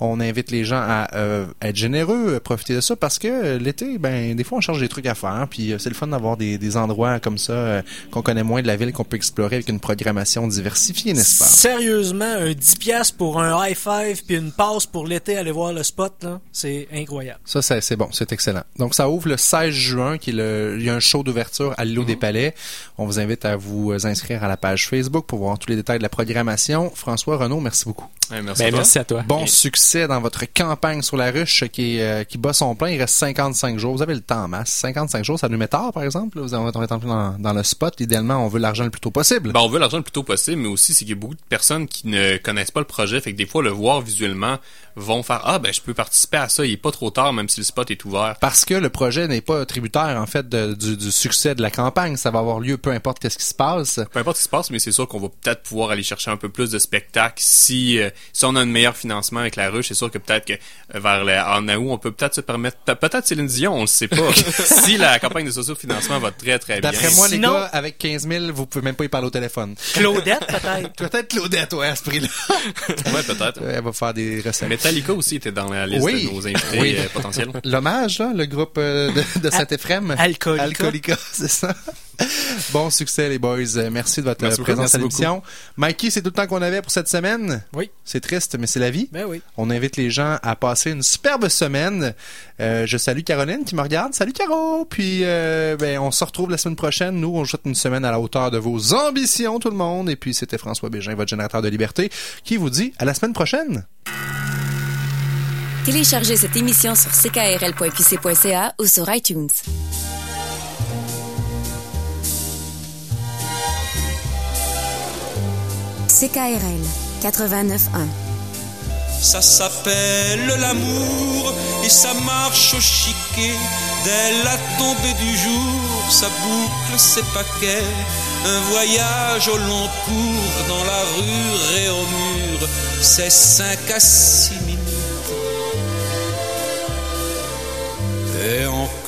S4: On invite les gens à euh, être généreux, profiter de ça parce que euh, l'été, ben des fois on cherche des trucs à faire, puis euh, c'est le fun d'avoir des, des endroits comme ça euh, qu'on connaît moins de la ville qu'on peut explorer avec une programmation diversifiée, n'est-ce pas?
S5: Sérieusement, un 10 piastres pour un high five puis une passe pour l'été aller voir le spot, là, c'est incroyable.
S4: Ça, c'est c'est bon, c'est excellent. Donc, ça ouvre le 16 juin, qui est le, il y a un show d'ouverture à l'îlot des Palais. On vous invite à vous inscrire à la page Facebook pour voir tous les détails de la programmation. François Renaud, merci beaucoup.
S13: Ouais, merci,
S12: Ben,
S13: à toi.
S12: merci à toi.
S4: Bon
S13: Et-
S4: succès dans votre campagne sur la ruche qui, euh, qui bat son plein. Il reste 55 jours. Vous avez le temps en masse. 55 jours, ça nous met tard, par exemple. là. Vous avez- on est en plein dans, dans le spot. Idéalement, on veut l'argent le plus tôt possible.
S13: Ben, on veut l'argent le plus tôt possible, mais aussi c'est qu'il y a beaucoup de personnes qui ne connaissent pas le projet, fait que des fois le voir visuellement vont faire ah ben je peux participer à ça, il est pas trop tard même si le spot est ouvert.
S4: Parce que le projet n'est pas tributaire, en fait, de- du, du succès de la campagne. Ça va avoir lieu peu importe qu'est-ce qui se passe.
S13: Peu importe ce qui se passe, mais c'est sûr qu'on va peut-être pouvoir aller chercher un peu plus de spectacles si euh, si on a un meilleur financement avec la ruche. C'est sûr que peut-être que euh, vers le, en août on peut peut-être se permettre pe- peut-être Céline Dion, on le sait pas. <laughs> si la campagne de sociofinancement va très très bien.
S4: D'après moi,
S5: Sinon-
S4: les gars, avec 15 000, vous pouvez même pas y parler au téléphone.
S5: Claudette, peut-être. <laughs>
S4: Peut-être Claudette, ouais, à ce prix-là.
S13: ouais peut-être. <laughs>
S4: Elle va faire des recettes.
S13: Metallica aussi était dans la liste
S4: Oui.
S13: de nos invités
S4: Oui.
S13: euh, potentiels.
S4: L'hommage, là, le groupe euh, de, de Saint-Éphrem.
S5: Alcoolica.
S4: Alcoolica, c'est ça. <laughs> Bon succès, les boys. Euh, Merci de votre
S13: Merci beaucoup.
S4: présence
S13: Merci
S4: à l'émission. Mikey, c'est tout le temps qu'on avait pour cette semaine.
S5: Oui.
S4: C'est triste, mais c'est la vie.
S5: Ben oui.
S4: On invite les gens à passer une superbe semaine. Euh, je salue Caroline qui me regarde. Salut Caro. Puis euh, ben on se retrouve la semaine prochaine. Nous, on souhaite une semaine à la hauteur de vos ambitions, tout le monde. Et puis c'était François Bégin, votre générateur de liberté, qui vous dit à la semaine prochaine.
S3: Téléchargez cette émission sur ckrl.qc.ca ou sur iTunes. CKRL 89.1
S14: Ça s'appelle l'amour et ça marche au chiquet. Dès la tombée du jour, ça boucle ses paquets. Un voyage au long cours dans la rue et au mur, c'est cinq à six minutes. Et encore,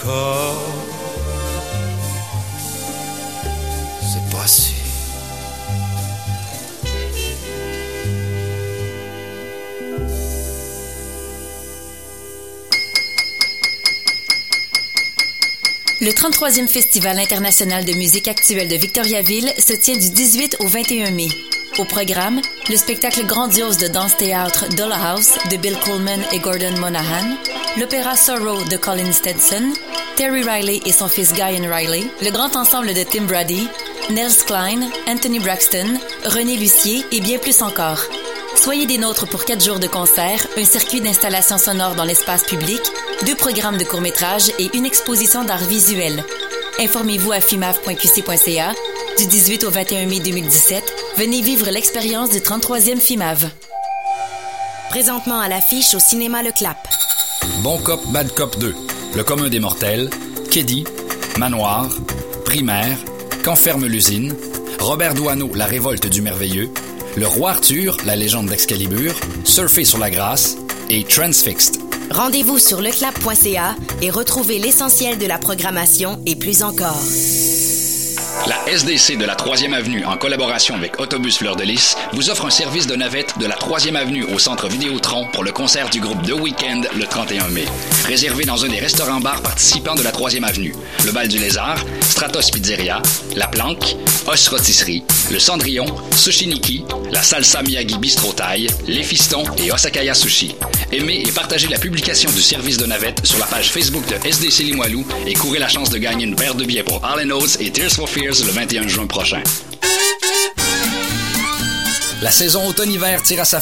S8: 33e Festival international de musique actuelle de Victoriaville se tient du 18 au 21 mai. Au programme, le spectacle grandiose de danse-théâtre Dollhouse de Bill Coleman et Gordon Monahan, l'opéra Sorrow de Colin Stetson, Terry Riley et son fils Guyan Riley, le grand ensemble de Tim Brady, Nels Klein, Anthony Braxton, René Lucier et bien plus encore. Soyez des nôtres pour quatre jours de concert, un circuit d'installation sonore dans l'espace public, deux programmes de court-métrage et une exposition d'art visuel. Informez-vous à fimav.qc.ca. Du 18 au 21 mai 2017, venez vivre l'expérience du 33e FIMAV.
S3: Présentement à l'affiche au cinéma Le Clap.
S1: Bon Cop, Bad Cop 2, Le commun des mortels, Keddy, Manoir, Primaire, Quand ferme l'usine, Robert Douaneau, La révolte du merveilleux, Le roi Arthur, La légende d'Excalibur, Surfer sur la grâce et Transfixed.
S3: Rendez-vous sur leclap.ca et retrouvez l'essentiel de la programmation et plus encore.
S1: La SDC de la 3e Avenue, en collaboration avec Autobus Fleur de Lys, vous offre un service de navette de la 3e Avenue au centre Vidéotron pour le concert du groupe The Weeknd le 31 mai. Réservé dans un des restaurants-bars participants de la 3e Avenue. Le Bal du Lézard, Stratos Pizzeria, La Planque, Os Rôtisserie, Le Cendrillon, Sushi Niki, la Salsa Miyagi Bistro Thai, Les Fistons et Osakaya Sushi. Aimez et partagez la publication du service de navette sur la page Facebook de SDC Limoilou et courez la chance de gagner une paire de billets pour All Oates et Tears for Fears le 21 juin prochain. La saison automne-hiver tire à sa